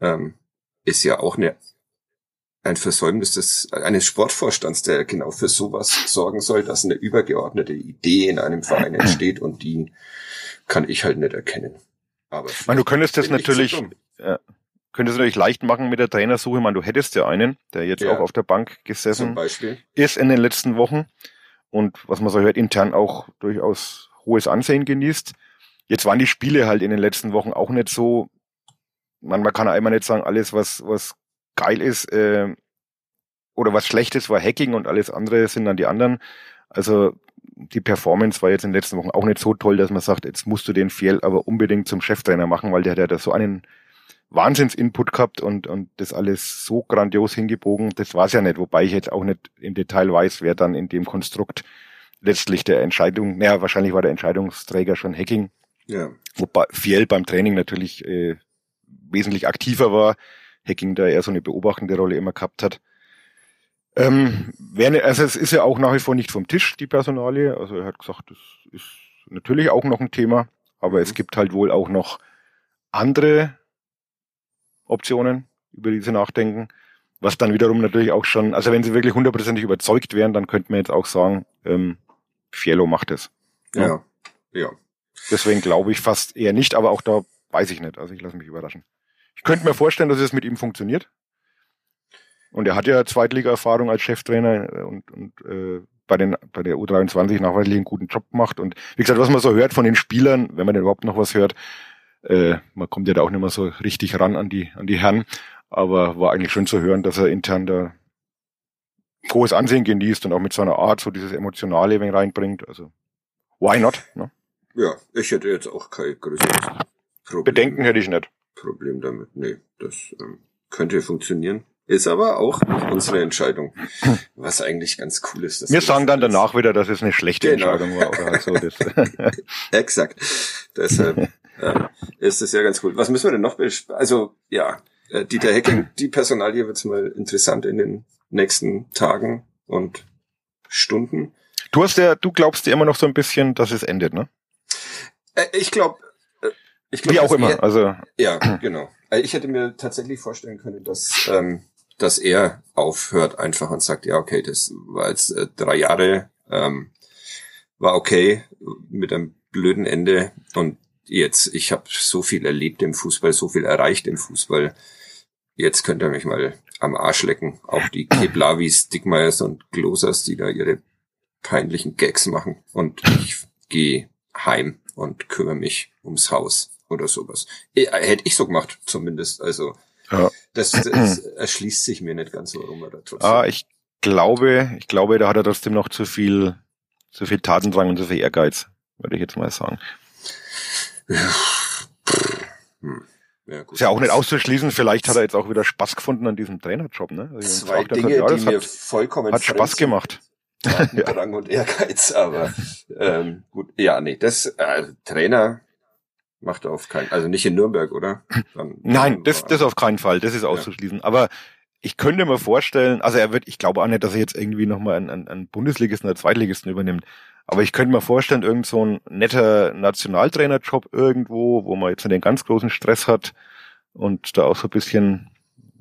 ähm, ist ja auch eine, ein Versäumnis des, eines Sportvorstands, der genau für sowas sorgen soll, dass eine übergeordnete Idee in einem Verein entsteht und die kann ich halt nicht erkennen. Aber ich meine, du könntest das natürlich, ja, könntest du natürlich leicht machen mit der Trainersuche. Man, du hättest ja einen, der jetzt ja. auch auf der Bank gesessen ist in den letzten Wochen und was man so hört, intern auch durchaus hohes Ansehen genießt. Jetzt waren die Spiele halt in den letzten Wochen auch nicht so, man, man kann einmal nicht sagen, alles was, was geil ist, äh, oder was schlecht ist, war Hacking und alles andere sind dann die anderen. Also die Performance war jetzt in den letzten Wochen auch nicht so toll, dass man sagt, jetzt musst du den Fjell aber unbedingt zum Cheftrainer machen, weil der hat ja da so einen Wahnsinns-Input gehabt und, und das alles so grandios hingebogen. Das war es ja nicht, wobei ich jetzt auch nicht im Detail weiß, wer dann in dem Konstrukt letztlich der Entscheidung, naja, wahrscheinlich war der Entscheidungsträger schon Hacking. Ja. Wobei Fiel beim Training natürlich äh, wesentlich aktiver war. Hacking da eher so eine beobachtende Rolle immer gehabt hat. Ähm, wer, also es ist ja auch nach wie vor nicht vom Tisch, die Personalie. Also er hat gesagt, das ist natürlich auch noch ein Thema, aber mhm. es gibt halt wohl auch noch andere Optionen, über die sie nachdenken. Was dann wiederum natürlich auch schon, also wenn sie wirklich hundertprozentig überzeugt wären, dann könnte man jetzt auch sagen, ähm, Fiello macht es. Ja. ja. ja. Deswegen glaube ich fast eher nicht, aber auch da weiß ich nicht. Also ich lasse mich überraschen. Ich könnte mir vorstellen, dass es mit ihm funktioniert. Und er hat ja Zweitliga-Erfahrung als Cheftrainer und, und äh, bei, den, bei der U23 nachweislich einen guten Job gemacht. Und wie gesagt, was man so hört von den Spielern, wenn man denn überhaupt noch was hört, äh, man kommt ja da auch nicht mehr so richtig ran an die, an die Herren, aber war eigentlich schön zu hören, dass er intern da hohes Ansehen genießt und auch mit seiner Art so dieses Emotionale wenn reinbringt. Also, why not? Ne? Ja, ich hätte jetzt auch kein größeres Problem. Bedenken hätte ich nicht. Problem damit. Nee, das ähm, könnte funktionieren. Ist aber auch unsere Entscheidung. Was eigentlich ganz cool ist. Wir sagen dann danach wieder, dass es eine schlechte genau. Entscheidung war. Oder so das. Exakt. Deshalb ähm, ist das ja ganz cool. Was müssen wir denn noch besprechen? Also, ja, äh, Dieter Hecking, die Personalie wird's mal interessant in den nächsten Tagen und Stunden. Du hast ja, du glaubst ja immer noch so ein bisschen, dass es endet, ne? Äh, ich glaube, äh, ich glaub, Wie auch immer. Er, Also ja, genau. Äh, Ich hätte mir tatsächlich vorstellen können, dass, ähm, dass er aufhört einfach und sagt, ja, okay, das war jetzt äh, drei Jahre, ähm, war okay mit einem blöden Ende und jetzt, ich habe so viel erlebt im Fußball, so viel erreicht im Fußball. Jetzt könnt ihr mich mal am Arsch lecken. Auch die Keblavis, Dickmeyers und Glosers, die da ihre peinlichen Gags machen. Und ich gehe heim und kümmere mich ums Haus oder sowas. Eh, Hätte ich so gemacht, zumindest. Also Ja. das, das erschließt sich mir nicht ganz, warum er da trotzdem. ah, ich glaube, ich glaube, da hat er trotzdem noch zu viel, zu viel Tatendrang und zu viel Ehrgeiz, würde ich jetzt mal sagen. Hm. Ja, gut. Ist ja auch nicht auszuschließen, vielleicht hat er jetzt auch wieder Spaß gefunden an diesem Trainerjob, ne? Also Zwei Dinge, ja, die das mir hat, vollkommen hat Spaß gemacht. Tatendrang und Ehrgeiz, aber ähm, gut, ja, nee, das äh, Trainer macht auf keinen, also nicht in Nürnberg, oder? Dann, Nein, dann das, das auf keinen Fall, das ist auszuschließen. Aber ich könnte mir vorstellen, also er wird, ich glaube auch nicht, dass er jetzt irgendwie nochmal einen, einen Bundesligisten oder Zweitligisten übernimmt. Aber ich könnte mir vorstellen, irgend so ein netter Nationaltrainerjob irgendwo, wo man jetzt den ganz großen Stress hat und da auch so ein bisschen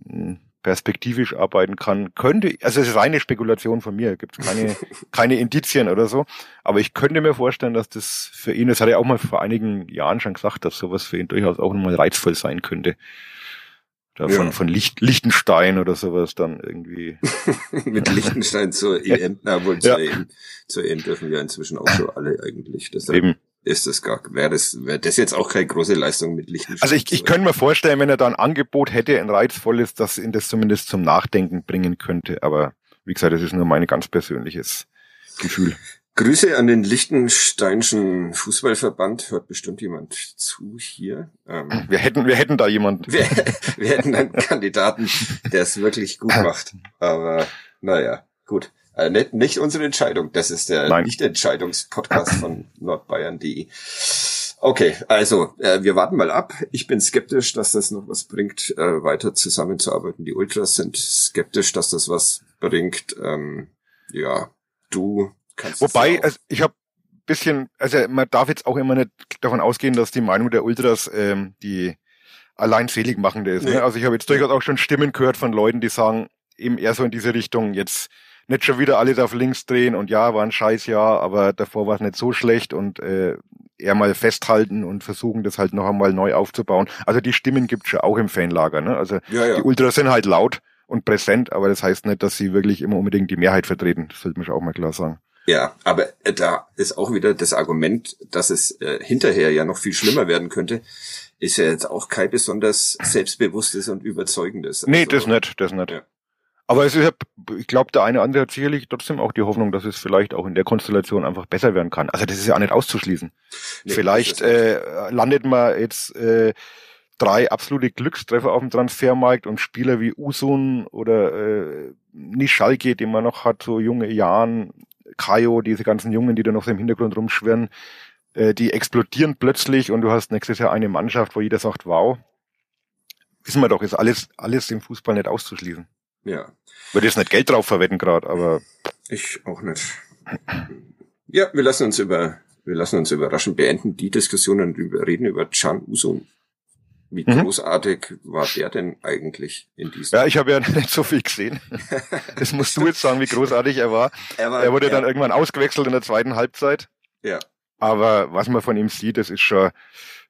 mh, perspektivisch arbeiten kann, könnte, also es ist reine Spekulation von mir, gibt es keine, keine Indizien oder so, aber ich könnte mir vorstellen, dass das für ihn, das hat er auch mal vor einigen Jahren schon gesagt, dass sowas für ihn durchaus auch nochmal reizvoll sein könnte. Da Ja. von, von Licht, Liechtenstein oder sowas dann irgendwie. mit Liechtenstein zur EM, na wohl Ja. zur EM, zur EM dürfen wir inzwischen auch schon alle eigentlich. Deshalb Eben. ist das gar, wäre das, wäre das jetzt auch keine große Leistung mit Liechtenstein. Also ich, ich könnte mir vorstellen, wenn er da ein Angebot hätte, ein reizvolles, dass ihn das zumindest zum Nachdenken bringen könnte. Aber wie gesagt, das ist nur mein ganz persönliches Gefühl. Grüße an den Liechtensteinischen Fußballverband, hört bestimmt jemand zu hier. Ähm, Wir hätten, wir hätten da jemanden. wir, wir hätten einen Kandidaten, der es wirklich gut macht. Aber naja, gut. Äh, nicht, nicht unsere Entscheidung. Das ist der. Nicht-Entscheidungspodcast von nordbayern.de. Okay, also äh, wir warten mal ab. Ich bin skeptisch, dass das noch was bringt, äh, weiter zusammenzuarbeiten. Die Ultras sind skeptisch, dass das was bringt. Ähm, ja, du kannst. Wobei, also ich habe bisschen, also man darf jetzt auch immer nicht davon ausgehen, dass die Meinung der Ultras ähm, die allein selig machende ist. Nee. Ne? Also ich habe jetzt durchaus auch schon Stimmen gehört von Leuten, die sagen, eben eher so in diese Richtung, jetzt nicht schon wieder alles auf links drehen und ja, war ein scheiß Jahr, aber davor war es nicht so schlecht und äh, eher mal festhalten und versuchen, das halt noch einmal neu aufzubauen. Also die Stimmen gibt's schon auch im Fanlager. Ne? Also ja, ja. die Ultras sind halt laut und präsent, aber das heißt nicht, dass sie wirklich immer unbedingt die Mehrheit vertreten. Das sollte man schon auch mal klar sagen. Ja, aber äh, da ist auch wieder das Argument, dass es äh, hinterher ja noch viel schlimmer werden könnte, ist ja jetzt auch kein besonders selbstbewusstes und überzeugendes. Nee, Also, das nicht, das nicht. Ja. Aber es ist, ja- ich glaube, der eine andere hat sicherlich trotzdem auch die Hoffnung, dass es vielleicht auch in der Konstellation einfach besser werden kann. Also das ist ja auch nicht auszuschließen. Nee, vielleicht äh, landet man jetzt äh, drei absolute Glückstreffer auf dem Transfermarkt und Spieler wie Usun oder äh, Nischalke, den man noch hat, so junge Jahren, Kayo, diese ganzen Jungen, die da noch so im Hintergrund rumschwirren, äh, die explodieren plötzlich und du hast nächstes Jahr eine Mannschaft, wo jeder sagt, wow, wissen wir doch, ist alles, alles im Fußball nicht auszuschließen. Ja, Würde jetzt nicht Geld drauf verwetten gerade, aber ich auch nicht. Ja, wir lassen uns über, wir lassen uns überraschen, beenden die Diskussionen, über, reden über Can Usun. Wie Mhm. großartig war der denn eigentlich in diesem? ja, ich habe ja nicht so viel gesehen. Das musst du jetzt sagen, wie großartig er war. er, war, Er wurde dann er, irgendwann ausgewechselt in der zweiten Halbzeit. ja, Aber was man von ihm sieht, das ist schon,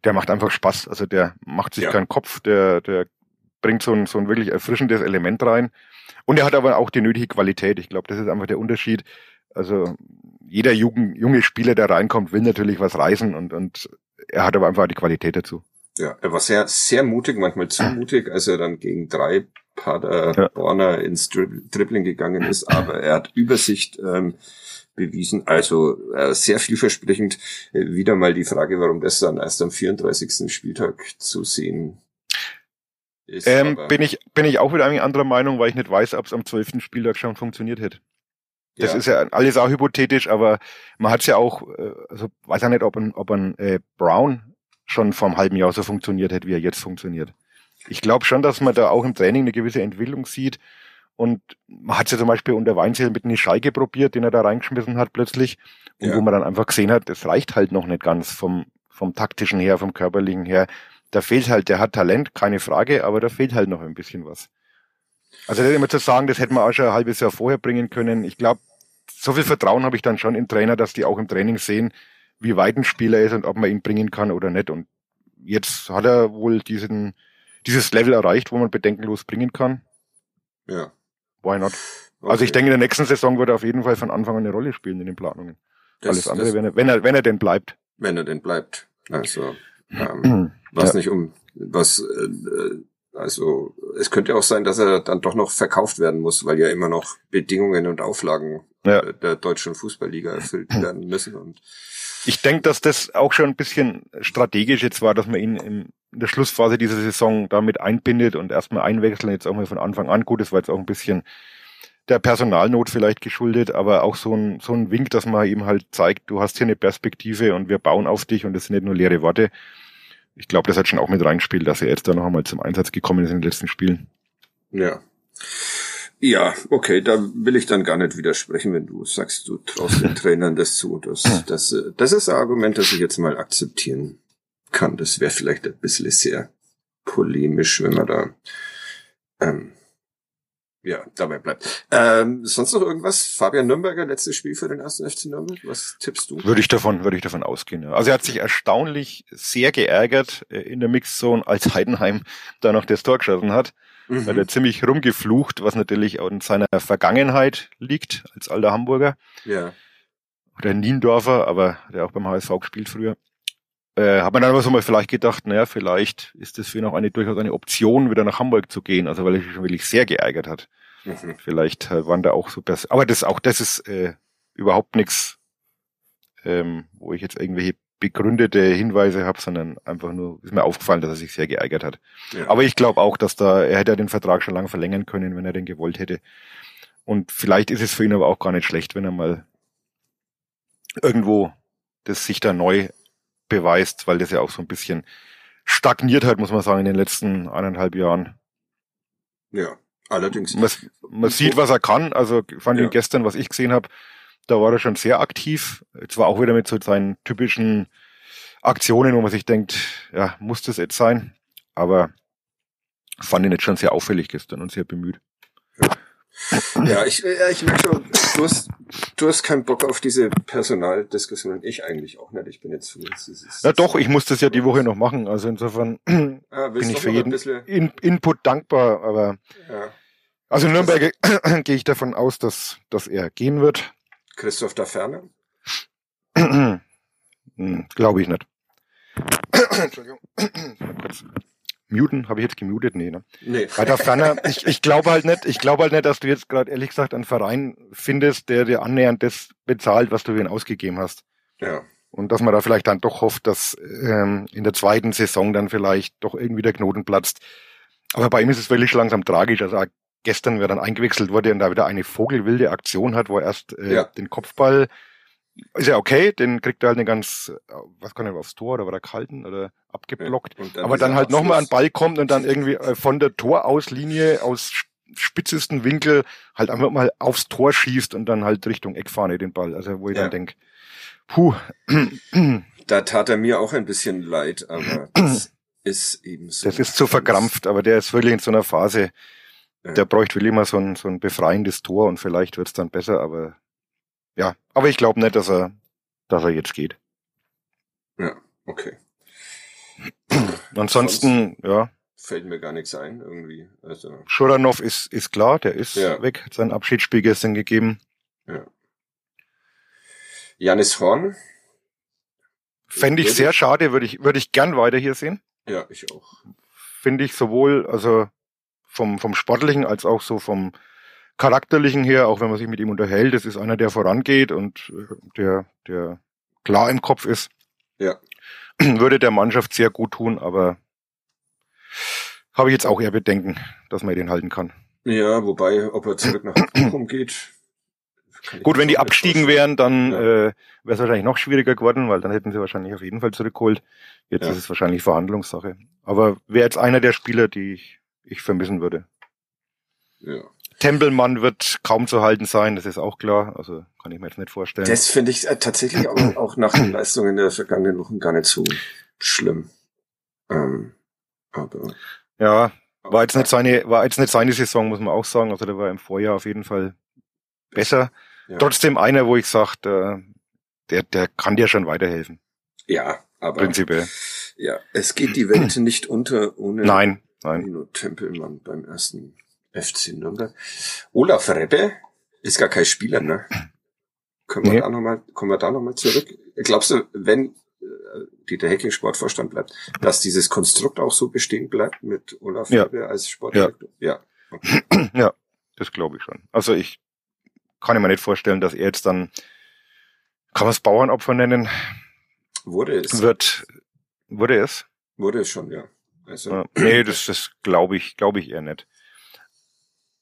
der macht einfach Spaß. Also der macht sich Ja. keinen Kopf, der, der bringt so ein, so ein wirklich erfrischendes Element rein. Und er hat aber auch die nötige Qualität. Ich glaube, das ist einfach der Unterschied. Also jeder Jugend, junge Spieler, der reinkommt, will natürlich was reißen und, und er hat aber einfach die Qualität dazu. Ja, er war sehr, sehr mutig, manchmal zu mutig, als er dann gegen drei Paderborner ins Drib Dribbling gegangen ist, aber er hat Übersicht ähm, bewiesen, also äh, sehr vielversprechend. Äh, wieder mal die Frage, warum das dann erst am 34. Spieltag zu sehen ist. Ähm, bin ich, bin ich auch wieder eine anderer Meinung, weil ich nicht weiß, ob es am 12. Spieltag schon funktioniert hätte. Das ja, ist ja alles auch hypothetisch, aber man hat es ja auch, äh, also weiß ja nicht, ob ein, ob ein äh, Brown schon vor einem halben Jahr so funktioniert hätte, wie er jetzt funktioniert. ich glaube schon, dass man da auch im Training eine gewisse Entwicklung sieht. Und man hat ja zum Beispiel unter Weinzel mit einer Scheige probiert, den er da reingeschmissen hat plötzlich. Und ja. wo man dann einfach gesehen hat, das reicht halt noch nicht ganz vom, vom taktischen her, vom körperlichen her. Da fehlt halt, der hat Talent, keine Frage, aber da fehlt halt noch ein bisschen was. Also immer zu sagen, das hätten wir auch schon ein halbes Jahr vorher bringen können. Ich glaube, so viel Vertrauen habe ich dann schon im Trainer, dass die auch im Training sehen, wie weit ein Spieler ist und ob man ihn bringen kann oder nicht. Und jetzt hat er wohl diesen, dieses Level erreicht, wo man bedenkenlos bringen kann. Ja. Why not? Okay. Also ich denke, in der nächsten Saison wird er auf jeden Fall von Anfang an eine Rolle spielen in den Planungen. Das, Alles andere, das, wenn, er, wenn er, wenn er denn bleibt. Wenn er denn bleibt. Also, ähm, was ja. nicht um, was, äh, also, es könnte auch sein, dass er dann doch noch verkauft werden muss, weil ja immer noch Bedingungen und Auflagen ja. der deutschen Fußballliga erfüllt werden müssen und ich denke, dass das auch schon ein bisschen strategisch jetzt war, dass man ihn in der Schlussphase dieser Saison damit einbindet und erstmal einwechseln, jetzt auch mal von Anfang an. Gut, das war jetzt auch ein bisschen der Personalnot vielleicht geschuldet, aber auch so ein, so ein Wink, dass man ihm halt zeigt, du hast hier eine Perspektive und wir bauen auf dich und das sind nicht nur leere Worte. Ich glaube, das hat schon auch mit reingespielt, dass er jetzt da noch einmal zum Einsatz gekommen ist in den letzten Spielen. Ja. Ja, okay, da will ich dann gar nicht widersprechen, wenn du sagst, du traust den Trainern das zu. Das, das, das ist ein Argument, das ich jetzt mal akzeptieren kann. Das wäre vielleicht ein bisschen sehr polemisch, wenn man da ähm, ja, dabei bleibt. Ähm, sonst noch irgendwas? Fabian Nürnberger, letztes Spiel für den ersten FC Nürnberg. Was tippst du? Würde ich davon, würde ich davon ausgehen. Ja. Also er hat sich erstaunlich sehr geärgert äh, in der Mixzone, als Heidenheim da noch das Tor geschossen hat mhm. weil er ziemlich rumgeflucht, was natürlich auch in seiner Vergangenheit liegt, als alter Hamburger. Ja. Oder Niendorfer, aber der auch beim HSV gespielt früher. Äh, hat man dann aber so mal vielleicht gedacht, naja, vielleicht ist das für ihn auch eine durchaus eine Option, wieder nach Hamburg zu gehen, also weil er sich schon wirklich sehr geärgert hat. Mhm. Vielleicht äh, waren da auch so Pers aber das auch das ist äh, überhaupt nichts, ähm, wo ich jetzt irgendwelche begründete Hinweise habe, sondern einfach nur ist mir aufgefallen, dass er sich sehr geärgert hat. Ja. Aber ich glaube auch, dass da er hätte ja den Vertrag schon lange verlängern können, wenn er den gewollt hätte. Und vielleicht ist es für ihn aber auch gar nicht schlecht, wenn er mal irgendwo das sich da neu beweist, weil das ja auch so ein bisschen stagniert hat, muss man sagen, in den letzten eineinhalb Jahren. Ja, allerdings. Man, man sieht, was er kann. Also fand ja. ihn gestern, was ich gesehen habe, da war er schon sehr aktiv. Zwar auch wieder mit so seinen typischen Aktionen, wo man sich denkt, ja, muss das jetzt sein? Aber fand ihn jetzt schon sehr auffällig gestern und sehr bemüht. Ja, ich, ja, ich merke schon, du hast, du hast keinen Bock auf diese Personaldiskussion. Ich eigentlich auch nicht. Ich bin jetzt Ja doch, ich muss das ja die Woche noch machen. Also insofern ja, bin ich für jeden In Input dankbar. Aber ja. also in Nürnberg gehe ich davon aus, dass, dass er gehen wird. Christoph da Ferne? hm, Glaube ich nicht. Entschuldigung. kurz. Muten, habe ich jetzt gemutet? Nee, ne? Nee. Bei der Ferner, ich, ich glaube halt nicht, ich glaube halt nicht, dass du jetzt gerade ehrlich gesagt einen Verein findest, der dir annähernd das bezahlt, was du für ihn ausgegeben hast. Ja. Und dass man da vielleicht dann doch hofft, dass ähm, in der zweiten Saison dann vielleicht doch irgendwie der Knoten platzt. Aber bei ihm ist es wirklich langsam tragisch. Also gestern, wer dann eingewechselt wurde und da wieder eine vogelwilde Aktion hat, wo er erst äh, ja. den Kopfball ist ja okay, den kriegt er halt eine ganz, was kann er aufs Tor oder war er kalten oder abgeblockt. Ja, dann aber dann halt nochmal an Ball kommt und dann irgendwie äh, von der Torauslinie aus spitzesten Winkel halt einfach mal aufs Tor schießt und dann halt Richtung Eckfahne den Ball. Also wo ich ja. dann denke, puh. Da tat er mir auch ein bisschen leid, aber das ist eben so. Das ist zu verkrampft, aber der ist wirklich in so einer Phase, der bräuchte will immer so ein, so ein befreiendes Tor und vielleicht wird's dann besser, aber ja, aber ich glaube nicht, dass er, dass er jetzt geht. Ja, okay. Ansonsten, Sonst ja. Fällt mir gar nichts ein, irgendwie. Also. Schuranov ist, ist klar, der ist ja. weg, hat sein Abschiedsspiel gestern gegeben. Ja. Janis Horn. Fände ich sehr schade, würde ich, würde ich gern weiter hier sehen. Ja, ich auch. Finde ich sowohl, also vom, vom Sportlichen als auch so vom Charakterlichen her, auch wenn man sich mit ihm unterhält, das ist einer, der vorangeht und äh, der, der klar im Kopf ist. Ja. Würde der Mannschaft sehr gut tun, aber habe ich jetzt auch eher Bedenken, dass man den halten kann. Ja, wobei, ob er zurück nach Bochum geht, Gut, wenn die abgestiegen wären, dann ja. äh, wäre es wahrscheinlich noch schwieriger geworden, weil dann hätten sie wahrscheinlich auf jeden Fall zurückgeholt. Jetzt ja. ist es wahrscheinlich Verhandlungssache. Aber wäre jetzt einer der Spieler, die ich, ich vermissen würde. Ja. Tempelmann wird kaum zu halten sein, das ist auch klar. Also kann ich mir jetzt nicht vorstellen. Das finde ich äh, tatsächlich auch, auch nach den Leistungen der vergangenen Wochen gar nicht so schlimm. Ähm, aber ja, war jetzt nicht seine, war jetzt nicht seine Saison, muss man auch sagen. Also der war im Vorjahr auf jeden Fall besser. Ja. Trotzdem einer, wo ich sage, der, der, der kann dir schon weiterhelfen. Ja, aber prinzipiell. Ja, es geht die Welt nicht unter ohne nein, nein. Nino Tempelmann beim ersten FC Nürnberg. Olaf Rebbe ist gar kein Spieler, ne? Können wir nee. da noch mal, kommen wir da nochmal zurück? Glaubst du, wenn äh, Dieter Hecking Sportvorstand bleibt, dass dieses Konstrukt auch so bestehen bleibt mit Olaf ja. Rebbe als Sportdirektor? Ja. Ja, okay. ja das glaube ich schon. Also ich kann ich mir nicht vorstellen, dass er jetzt dann, kann man es Bauernopfer nennen? Wurde es. Wird, wurde es? Wurde es schon, ja. Also. Ja, nee, das, das glaube ich, glaube ich eher nicht.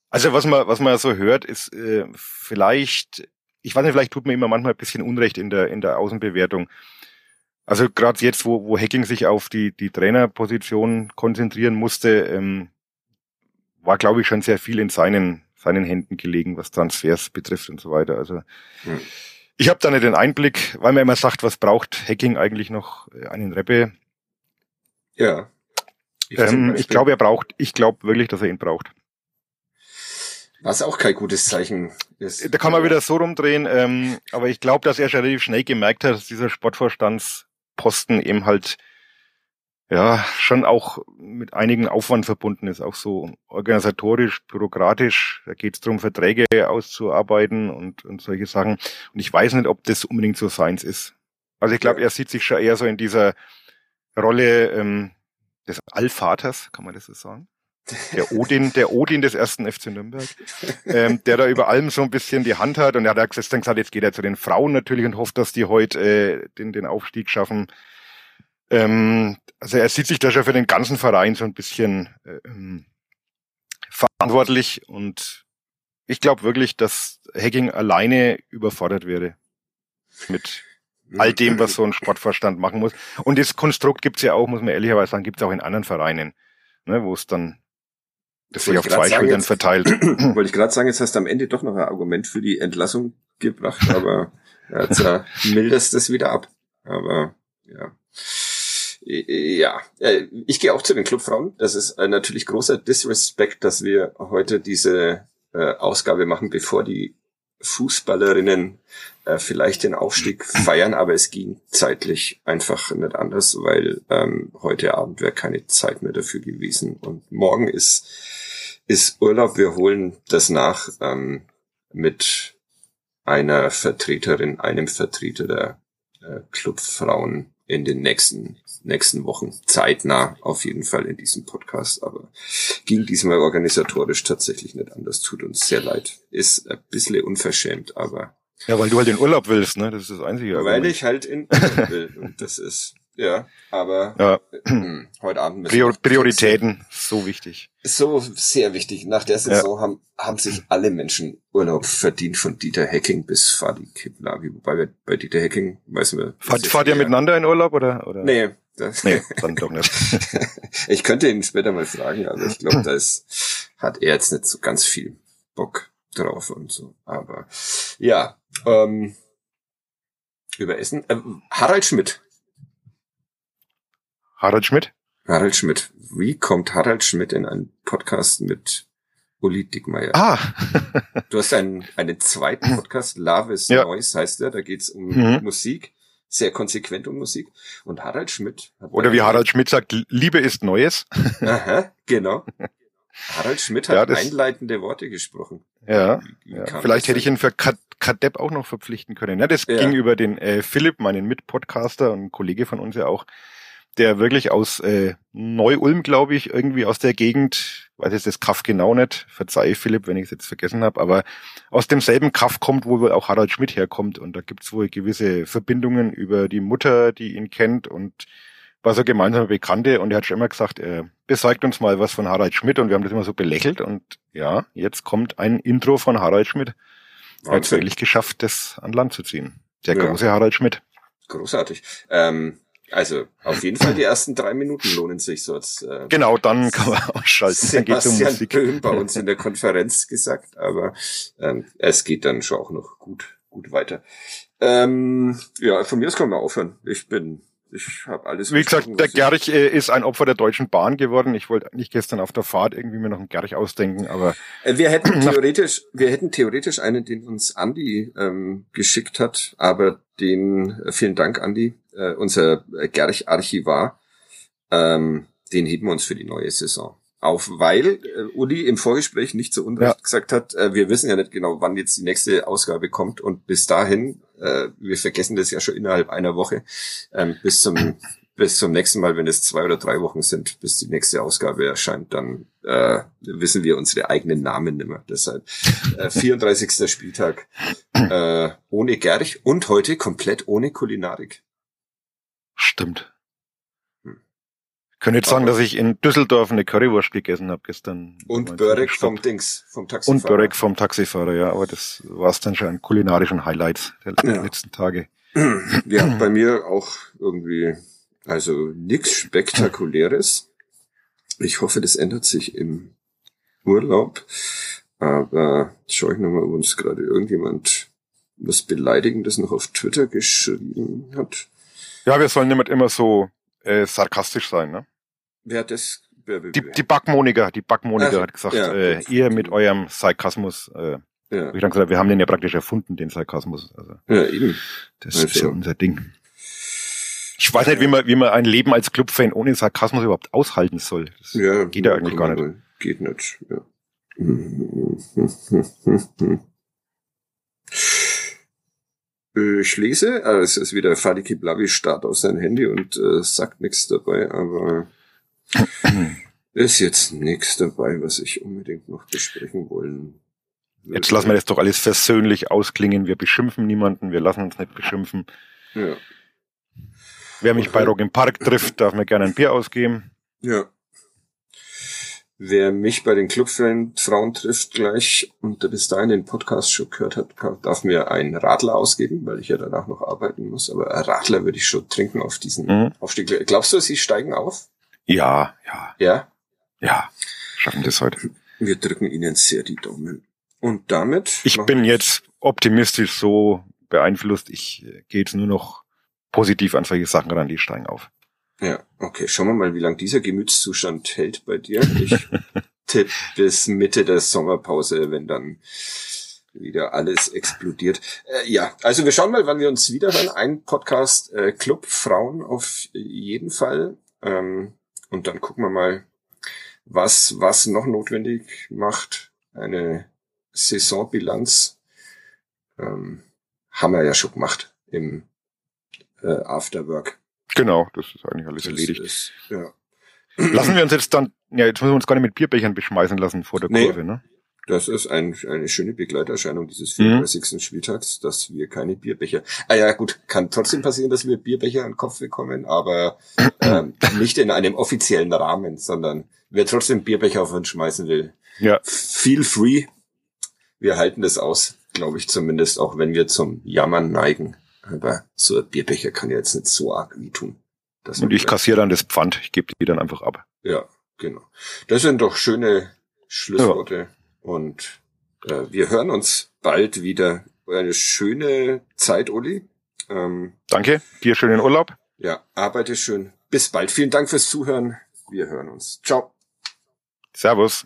Also was man, was man so hört, ist äh, vielleicht, ich weiß nicht, vielleicht tut man immer manchmal ein bisschen Unrecht in der, in der Außenbewertung. Also gerade jetzt, wo, wo Hacking sich auf die, die Trainerposition konzentrieren musste, ähm, war, glaube ich, schon sehr viel in seinen, seinen Händen gelegen, was Transfers betrifft und so weiter. Also hm. ich habe da nicht den Einblick, weil man immer sagt, was braucht Hacking eigentlich noch einen Reppe? Ja. Ich, ähm, ich glaube, er braucht, ich glaube wirklich, dass er ihn braucht. Was auch kein gutes Zeichen ist. Da kann man wieder so rumdrehen, ähm, aber ich glaube, dass er schon relativ schnell gemerkt hat, dass dieser Sportvorstandsposten eben halt ja schon auch mit einigen Aufwand verbunden ist, auch so organisatorisch, bürokratisch. Da geht es darum, Verträge auszuarbeiten und, und solche Sachen. Und ich weiß nicht, ob das unbedingt so seins ist. Also ich glaube, ja. er sieht sich schon eher so in dieser Rolle ähm, des Allvaters, kann man das so sagen? der Odin, der Odin des ersten FC Nürnberg, ähm, der da über allem so ein bisschen die Hand hat und er hat gestern gesagt, jetzt geht er zu den Frauen natürlich und hofft, dass die heute äh, den, den Aufstieg schaffen. Ähm, also er sieht sich da schon für den ganzen Verein so ein bisschen ähm, verantwortlich und ich glaube wirklich, dass Hacking alleine überfordert wäre mit all dem, was so ein Sportverstand machen muss. Und das Konstrukt gibt's ja auch, muss man ehrlicherweise sagen, gibt's auch in anderen Vereinen, ne, wo es dann das sich auf zwei Schultern verteilt. Wollte ich gerade sagen, jetzt hast du am Ende doch noch ein Argument für die Entlassung gebracht, aber jetzt äh, mildest es wieder ab. Aber ja. Ja, äh, ich gehe auch zu den Clubfrauen. Das ist äh, natürlich großer Disrespect, dass wir heute diese äh, Ausgabe machen, bevor die Fußballerinnen äh, vielleicht den Aufstieg feiern, aber es ging zeitlich einfach nicht anders, weil ähm, heute Abend wäre keine Zeit mehr dafür gewesen. Und morgen ist, ist Urlaub. Wir holen das nach ähm, mit einer Vertreterin, einem Vertreter der äh, Clubfrauen in den nächsten nächsten Wochen zeitnah auf jeden Fall in diesem Podcast, aber ging diesmal organisatorisch tatsächlich nicht anders. Tut uns sehr leid. Ist ein bisschen unverschämt, aber. Ja, weil du halt in Urlaub willst, ne? Das ist das Einzige. Weil Argument. ich halt in Urlaub will. Und das ist, ja, aber ja. Äh, heute Abend müssen Prior Prioritäten, so wichtig. So sehr wichtig. Nach der Saison ja. haben, haben sich alle Menschen Urlaub verdient, von Dieter Hecking bis Fadi Kiplavi. Wobei wir bei Dieter Hecking, weißen wir. Fahrt, fahrt ihr miteinander in Urlaub oder? oder? Nee, das nee, dann doch nicht. ich könnte ihn später mal fragen, aber ich glaube, da ist, hat er jetzt nicht so ganz viel Bock drauf und so. Aber ja, ähm, über Essen. Äh, Harald Schmidt. Harald Schmidt? Harald Schmidt. Wie kommt Harald Schmidt in einen Podcast mit Uli Dickmeier? Ah. du hast einen, einen zweiten Podcast, Love is ja. Noise heißt der, da geht's um mhm. Musik sehr konsequent um Musik. Und Harald Schmidt. Oder wie Harald Schmidt sagt, Liebe ist Neues. Aha, genau. Harald Schmidt hat ja, einleitende Worte gesprochen. Ja, ja. vielleicht hätte ich ihn für Kadepp auch noch verpflichten können. Ja, das ja. ging über den äh, Philipp, meinen Mitpodcaster und Kollege von uns ja auch, der wirklich aus äh, Neu-Ulm, glaube ich, irgendwie aus der Gegend, weiß jetzt das Kaff genau nicht, verzeih Philipp, wenn ich es jetzt vergessen habe, aber aus demselben Kaff kommt, wo wohl auch Harald Schmidt herkommt und da gibt's wohl gewisse Verbindungen über die Mutter, die ihn kennt und war so gemeinsame Bekannte und er hat schon immer gesagt, er besorgt uns mal was von Harald Schmidt und wir haben das immer so belächelt und ja, jetzt kommt ein Intro von Harald Schmidt Er hat es wirklich geschafft, das an Land zu ziehen. Der Ja. große Harald Schmidt. Großartig. Ähm, also auf jeden Fall die ersten drei Minuten lohnen sich so als äh, Genau, dann kann man ausschalten. Dann geht's um Sebastian. Böhm bei uns in der Konferenz gesagt, aber ähm, es geht dann schon auch noch gut, gut weiter. Ähm, ja, von mir aus kann man aufhören. Ich bin, ich habe alles. Wie gesagt, der Gerch äh, ist ein Opfer der Deutschen Bahn geworden. Ich wollte nicht gestern auf der Fahrt irgendwie mir noch einen Gerch ausdenken, aber Äh, Wir hätten theoretisch, wir hätten theoretisch einen, den uns Andi ähm, geschickt hat, aber den, äh, vielen Dank Andi, äh, unser äh, Gerch-Archivar, ähm, den heben wir uns für die neue Saison auf, weil äh, Uli im Vorgespräch nicht so unrecht Ja. gesagt hat, äh, wir wissen ja nicht genau, wann jetzt die nächste Ausgabe kommt und bis dahin, äh, wir vergessen das ja schon innerhalb einer Woche, ähm, bis zum bis zum nächsten Mal, wenn es zwei oder drei Wochen sind, bis die nächste Ausgabe erscheint, dann äh, wissen wir unsere eigenen Namen nimmer. Deshalb äh, 34. Spieltag äh, ohne Gerch und heute komplett ohne Kulinarik. stimmt. Ich könnte jetzt sagen, dass ich in Düsseldorf eine Currywurst gegessen habe gestern. Und Börek vom Dings, vom Taxifahrer. Und Börek vom Taxifahrer, ja, aber das war es dann schon an kulinarischen Highlights der Ja. letzten Tage. Ja, bei mir auch irgendwie, also nichts Spektakuläres. Ich hoffe, das ändert sich im Urlaub. Aber schau ich nochmal, ob uns gerade irgendjemand was Beleidigendes noch auf Twitter geschrieben hat. Ja, wir sollen nicht immer so äh, sarkastisch sein, ne? Wer hat das? Wer, wer, Die, die Backmoniker, die Backmoniker Ach, hat gesagt, ja. äh, ihr mit eurem Sarkasmus, äh, ja, hab ich dann gesagt, wir haben den ja praktisch erfunden, den Sarkasmus. Also ja, eben. das Also. ist ja unser Ding. Ich weiß nicht, wie man, wie man ein Leben als Clubfan ohne Sarkasmus überhaupt aushalten soll. Das Ja, geht ja eigentlich gar nicht. Geht nicht, ja. Ich lese, also es ist wieder Fadiki Blavi starrt auf sein Handy und äh, sagt nichts dabei, aber ist jetzt nichts dabei, was ich unbedingt noch besprechen wollen würde. Jetzt lassen wir das doch alles versöhnlich ausklingen. Wir beschimpfen niemanden, wir lassen uns nicht beschimpfen. Ja, Wer mich bei Rock im Park trifft, darf mir gerne ein Bier ausgeben. ja. Wer mich bei den Clubfrauen trifft gleich und der bis dahin den Podcast schon gehört hat, darf mir einen Radler ausgeben, weil ich ja danach noch arbeiten muss. Aber Radler würde ich schon trinken auf diesen Mhm. Aufstieg. Glaubst du, sie steigen auf? Ja, ja, Ja. ja. Schaffen das heute. Wir drücken ihnen sehr die Daumen. Und damit. Ich bin jetzt optimistisch so beeinflusst. Ich äh, gehe jetzt nur noch positiv an solche Sachen ran, die steigen auf. Ja, okay. Schauen wir mal, wie lange dieser Gemütszustand hält bei dir. Ich tippe bis Mitte der Sommerpause, wenn dann wieder alles explodiert. Äh, ja, also wir schauen mal, wann wir uns wiederhören. Ein Podcast äh, Club Frauen auf jeden Fall. Ähm, und dann gucken wir mal, was, was noch notwendig macht. Eine Saisonbilanz ähm, haben wir ja schon gemacht im äh, Afterwork. Genau, das ist eigentlich alles Das erledigt. Ist, ja. Lassen wir uns jetzt dann, ja, jetzt müssen wir uns gar nicht mit Bierbechern beschmeißen lassen vor der Nee. Kurve, ne? Das ist ein, eine schöne Begleiterscheinung dieses Mhm. 34. Spieltags, dass wir keine Bierbecher. Ah ja, gut, kann trotzdem passieren, dass wir Bierbecher an den Kopf bekommen, aber ähm, nicht in einem offiziellen Rahmen, sondern wer trotzdem Bierbecher auf uns schmeißen will, Ja, feel free. Wir halten das aus, glaube ich zumindest, auch wenn wir zum Jammern neigen. Aber so ein Bierbecher kann ja jetzt nicht so arg wie tun. dass und ich kassiere dann das Pfand. Ich gebe die dann einfach ab. Ja, genau. Das sind doch schöne Schlussworte. Und äh, wir hören uns bald wieder. Eine schöne Zeit, Uli. Ähm, Danke, dir schönen Urlaub. ja, arbeite schön. Bis bald. Vielen Dank fürs Zuhören. Wir hören uns. Ciao. Servus.